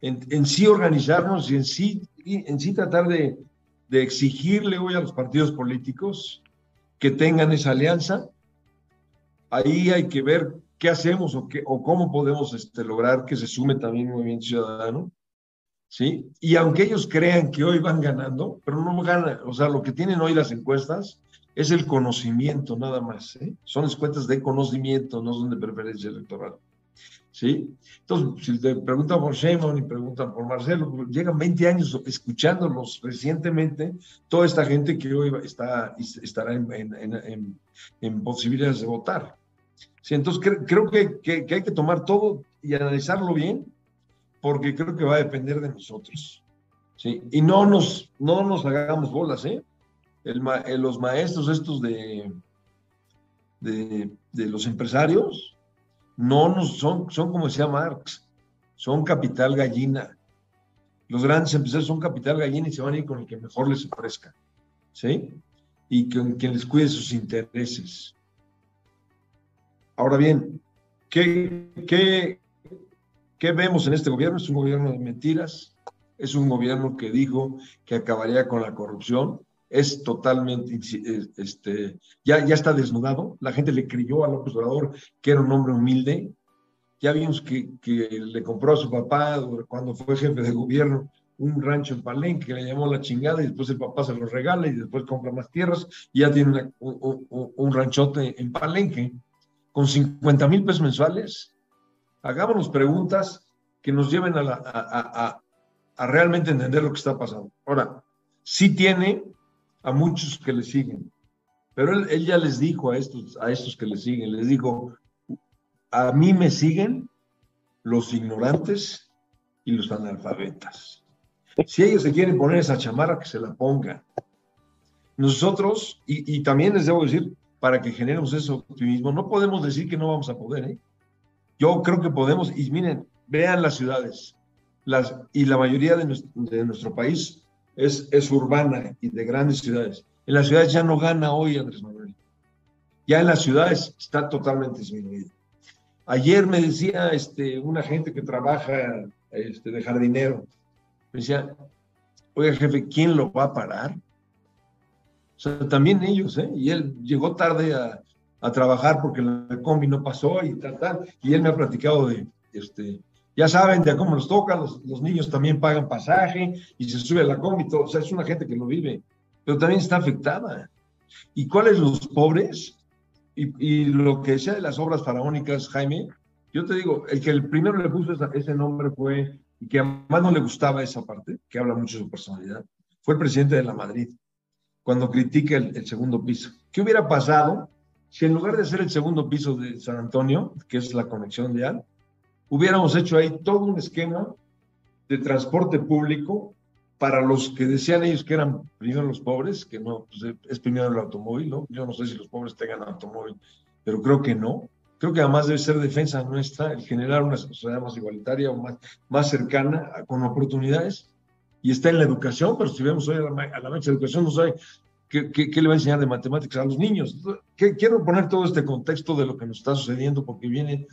En, sí organizarnos y en sí, en sí tratar de, exigirle hoy a los partidos políticos que tengan esa alianza. Ahí hay que ver qué hacemos o, qué, o cómo podemos este, lograr que se sume también el movimiento ciudadano. ¿Sí? Y aunque ellos crean que hoy van ganando, pero no ganan, o sea, lo que tienen hoy las encuestas es el conocimiento nada más. ¿eh? Son encuestas de conocimiento, no son de preferencia electoral. ¿Sí? Entonces, si te preguntan por Sheinbaum y preguntan por Marcelo, pues, llegan 20 años escuchándolos recientemente, toda esta gente que hoy está, estará en, en, posibilidades de votar. Sí, entonces, creo que, que, hay que tomar todo y analizarlo bien, porque creo que va a depender de nosotros. ¿sí? Y no nos, no nos hagamos bolas, ¿eh? El, los maestros estos de, de, de los empresarios, no son, son como decía Marx, son capital gallina. Los grandes empresarios son capital gallina y se van a ir con el que mejor les ofrezca, ¿sí? Y con quien les cuide sus intereses. Ahora bien, ¿qué, qué, ¿qué vemos en este gobierno? Es un gobierno de mentiras, es un gobierno que dijo que acabaría con la corrupción, es totalmente, este, ya, ya está desnudado. La gente le creyó a López Obrador que era un hombre humilde. Ya vimos que, que le compró a su papá cuando fue jefe de gobierno un rancho en Palenque que le llamó la chingada y después el papá se lo regala y después compra más tierras y ya tiene un, un, ranchote en Palenque con 50 mil pesos mensuales. Hagámonos preguntas que nos lleven a, a, a, a realmente entender lo que está pasando. Ahora, sí tiene a muchos que le siguen. Pero él, ya les dijo a estos, a estos que le siguen, les dijo, a mí me siguen los ignorantes y los analfabetas. Si ellos se quieren poner esa chamarra, que se la pongan. Nosotros, y, también les debo decir, para que generemos ese optimismo, no podemos decir que no vamos a poder. ¿eh? Yo creo que podemos, y miren, vean las ciudades, las, y la mayoría de nuestro, de nuestro país es, es urbana y de grandes ciudades. En las ciudades ya no gana hoy Andrés Manuel. Ya en las ciudades está totalmente disminuido. Ayer me decía este, una gente que trabaja este, de jardinero, me decía, oiga jefe, ¿quién lo va a parar? O sea, también ellos, ¿eh? Y él llegó tarde a, a trabajar porque la combi no pasó y tal, tal. Y él me ha platicado de, este, ya saben de cómo nos toca, los, niños también pagan pasaje y se sube a la combi, todo. o sea, es una gente que lo vive, pero también está afectada. ¿Y cuáles los pobres? Y, lo que sea de las obras faraónicas, Jaime, yo te digo, el que el primero le puso ese nombre fue, y que a más no le gustaba esa parte, que habla mucho de su personalidad, fue el presidente de la Madrid, cuando critica el, el segundo piso. ¿Qué hubiera pasado si en lugar de ser el segundo piso de San Antonio, que es la conexión de Al, hubiéramos hecho ahí todo un esquema de transporte público para los que decían ellos que eran primero los pobres, que no, pues es primero el automóvil, ¿no? Yo no sé si los pobres tengan automóvil, pero creo que no. Creo que además debe ser defensa nuestra el generar una sociedad más igualitaria o más, más cercana, con oportunidades. Y está en la educación, pero si vemos hoy a la, a la de educación, no sabe qué, qué, qué, le va a enseñar de matemáticas a los niños. Quiero poner todo este contexto de lo que nos está sucediendo porque viene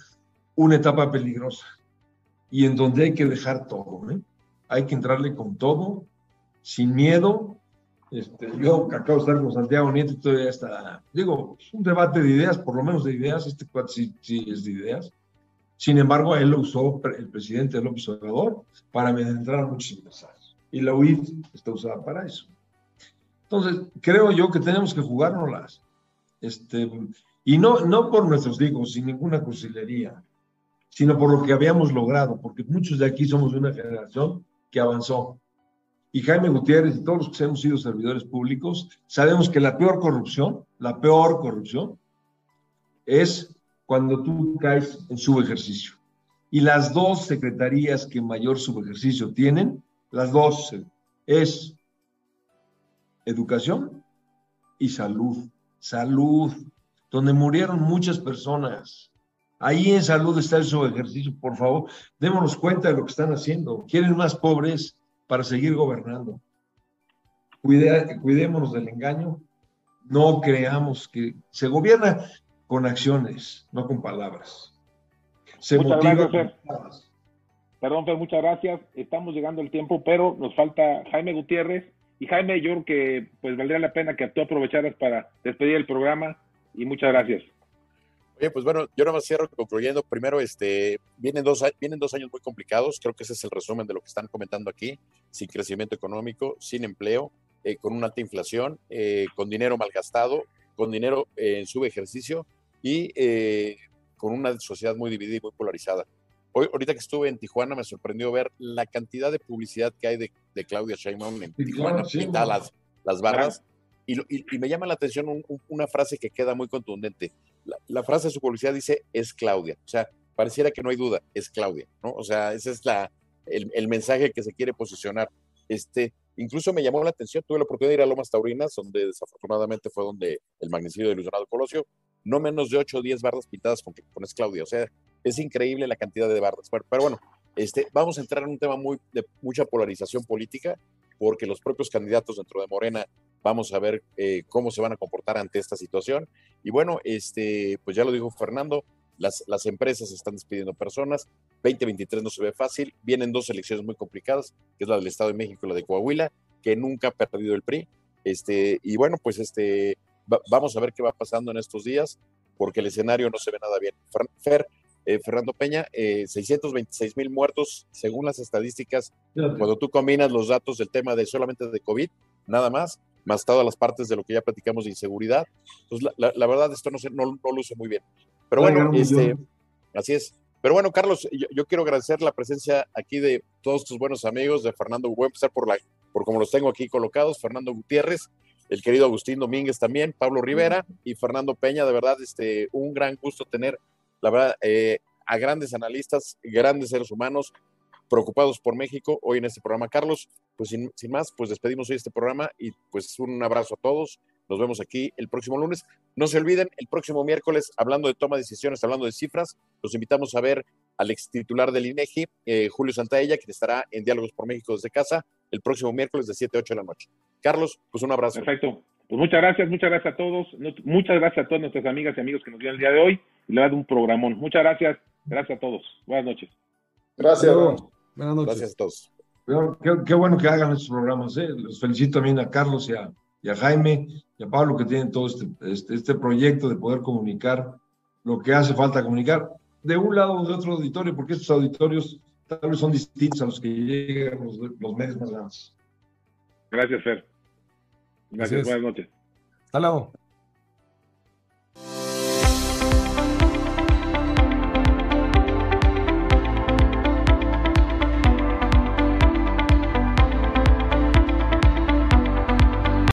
una etapa peligrosa y en donde hay que dejar todo, ¿eh? Hay que entrarle con todo, sin miedo. Este, yo acabo de estar con Santiago Nieto y todavía está, digo, un debate de ideas, por lo menos de ideas, este cuate sí, sí es de ideas. Sin embargo, él lo usó el presidente López Obrador para amedrentar a muchos empresarios. Y la UIF está usada para eso. Entonces, creo yo que tenemos que jugárnoslas. Este, y no, no por nuestros hijos, sin ninguna cursilería sino por lo que habíamos logrado, porque muchos de aquí somos una generación que avanzó. Y Jaime Gutiérrez y todos los que hemos sido servidores públicos, sabemos que la peor corrupción, la peor corrupción, es cuando tú caes en subejercicio. Y las dos secretarías que mayor subejercicio tienen, las dos, es educación y salud. Salud, donde murieron muchas personas Ahí en salud está el ejercicio, por favor, démonos cuenta de lo que están haciendo. Quieren más pobres para seguir gobernando. cuidémonos del engaño. No creamos que se gobierna con acciones, no con palabras. Se motiva con palabras. Perdón, Fer, muchas gracias. Estamos llegando al tiempo, pero nos falta Jaime Gutiérrez. Y Jaime, yo creo que pues valdría la pena que tú aprovecharas para despedir el programa y muchas gracias. Oye, pues bueno, yo nada más cierro concluyendo. Primero, este, vienen dos, vienen dos años muy complicados. Creo que ese es el resumen de lo que están comentando aquí. Sin crecimiento económico, sin empleo, eh, con una alta inflación, eh, con dinero malgastado, con dinero en subejercicio y eh, con una sociedad muy dividida y muy polarizada. Hoy, ahorita que estuve en Tijuana, me sorprendió ver la cantidad de publicidad que hay de, de Claudia Sheinbaum en Tijuana, sí, las, las barras. Y, y, y, me llama la atención un, un, una frase que queda muy contundente la, la, frase de su publicidad dice es Claudia. O sea, pareciera que no hay duda, es Claudia, ¿no? O sea, ese es la, el, el, mensaje que se quiere posicionar. Este, incluso me llamó la atención, tuve la oportunidad de ir a Lomas Taurinas, donde desafortunadamente fue donde el magnicidio de Luis Colosio, no menos de 8 o 10 bardas pintadas con, con es Claudia. O sea, es increíble la cantidad de bardas. Pero, pero bueno, este, vamos a entrar en un tema muy, de mucha polarización política, porque los propios candidatos dentro de Morena vamos a ver eh, cómo se van a comportar ante esta situación. Y bueno, este, pues ya lo dijo Fernando, las, las empresas están despidiendo personas, 2023 no se ve fácil, vienen dos elecciones muy complicadas, que es la del Estado de México y la de Coahuila, que nunca ha perdido el PRI. Este, y bueno, pues este, va, vamos a ver qué va pasando en estos días, porque el escenario no se ve nada bien. Fer, eh, Fernando Peña, eh, 626 mil muertos según las estadísticas, cuando tú combinas los datos del tema de solamente de COVID, nada más, más todas las partes de lo que ya platicamos de inseguridad. Entonces, la, la, la verdad, esto no, se, no, no luce muy bien. Pero bueno, este, así es. Pero bueno, Carlos, yo, yo, quiero agradecer la presencia aquí de todos tus buenos amigos, de Fernando, voy a empezar por, la, por como los tengo aquí colocados, Fernando Gutiérrez, el querido Agustín Domínguez también, Pablo Rivera y Fernando Peña, de verdad, este, un gran gusto tener, la verdad, eh, a grandes analistas, grandes seres humanos, preocupados por México hoy en este programa. Carlos, pues sin, sin, más, pues despedimos hoy este programa y pues un abrazo a todos. Nos vemos aquí el próximo lunes. No se olviden, el próximo miércoles, hablando de toma de decisiones, hablando de cifras, los invitamos a ver al ex titular del INEGI, eh, Julio Santaella, que estará en Diálogos por México desde casa el próximo miércoles de 7 a 8 de la noche. Carlos, pues un abrazo. Perfecto. Pues muchas gracias, muchas gracias a todos. Muchas gracias a todas nuestras amigas y amigos que nos vieron el día de hoy. Le da un programón. Muchas gracias. Gracias a todos. Buenas noches. Gracias. Buenas noches. Gracias a todos. Qué, qué, bueno que hagan estos programas. ¿eh? Los felicito también a Carlos y a, y a, Jaime y a Pablo que tienen todo este, este, este, proyecto de poder comunicar lo que hace falta comunicar de un lado o de otro auditorio, porque estos auditorios tal vez son distintos a los que llegan los, los medios más grandes. Gracias, Fer. Gracias, Gracias. buenas noches. Hasta luego.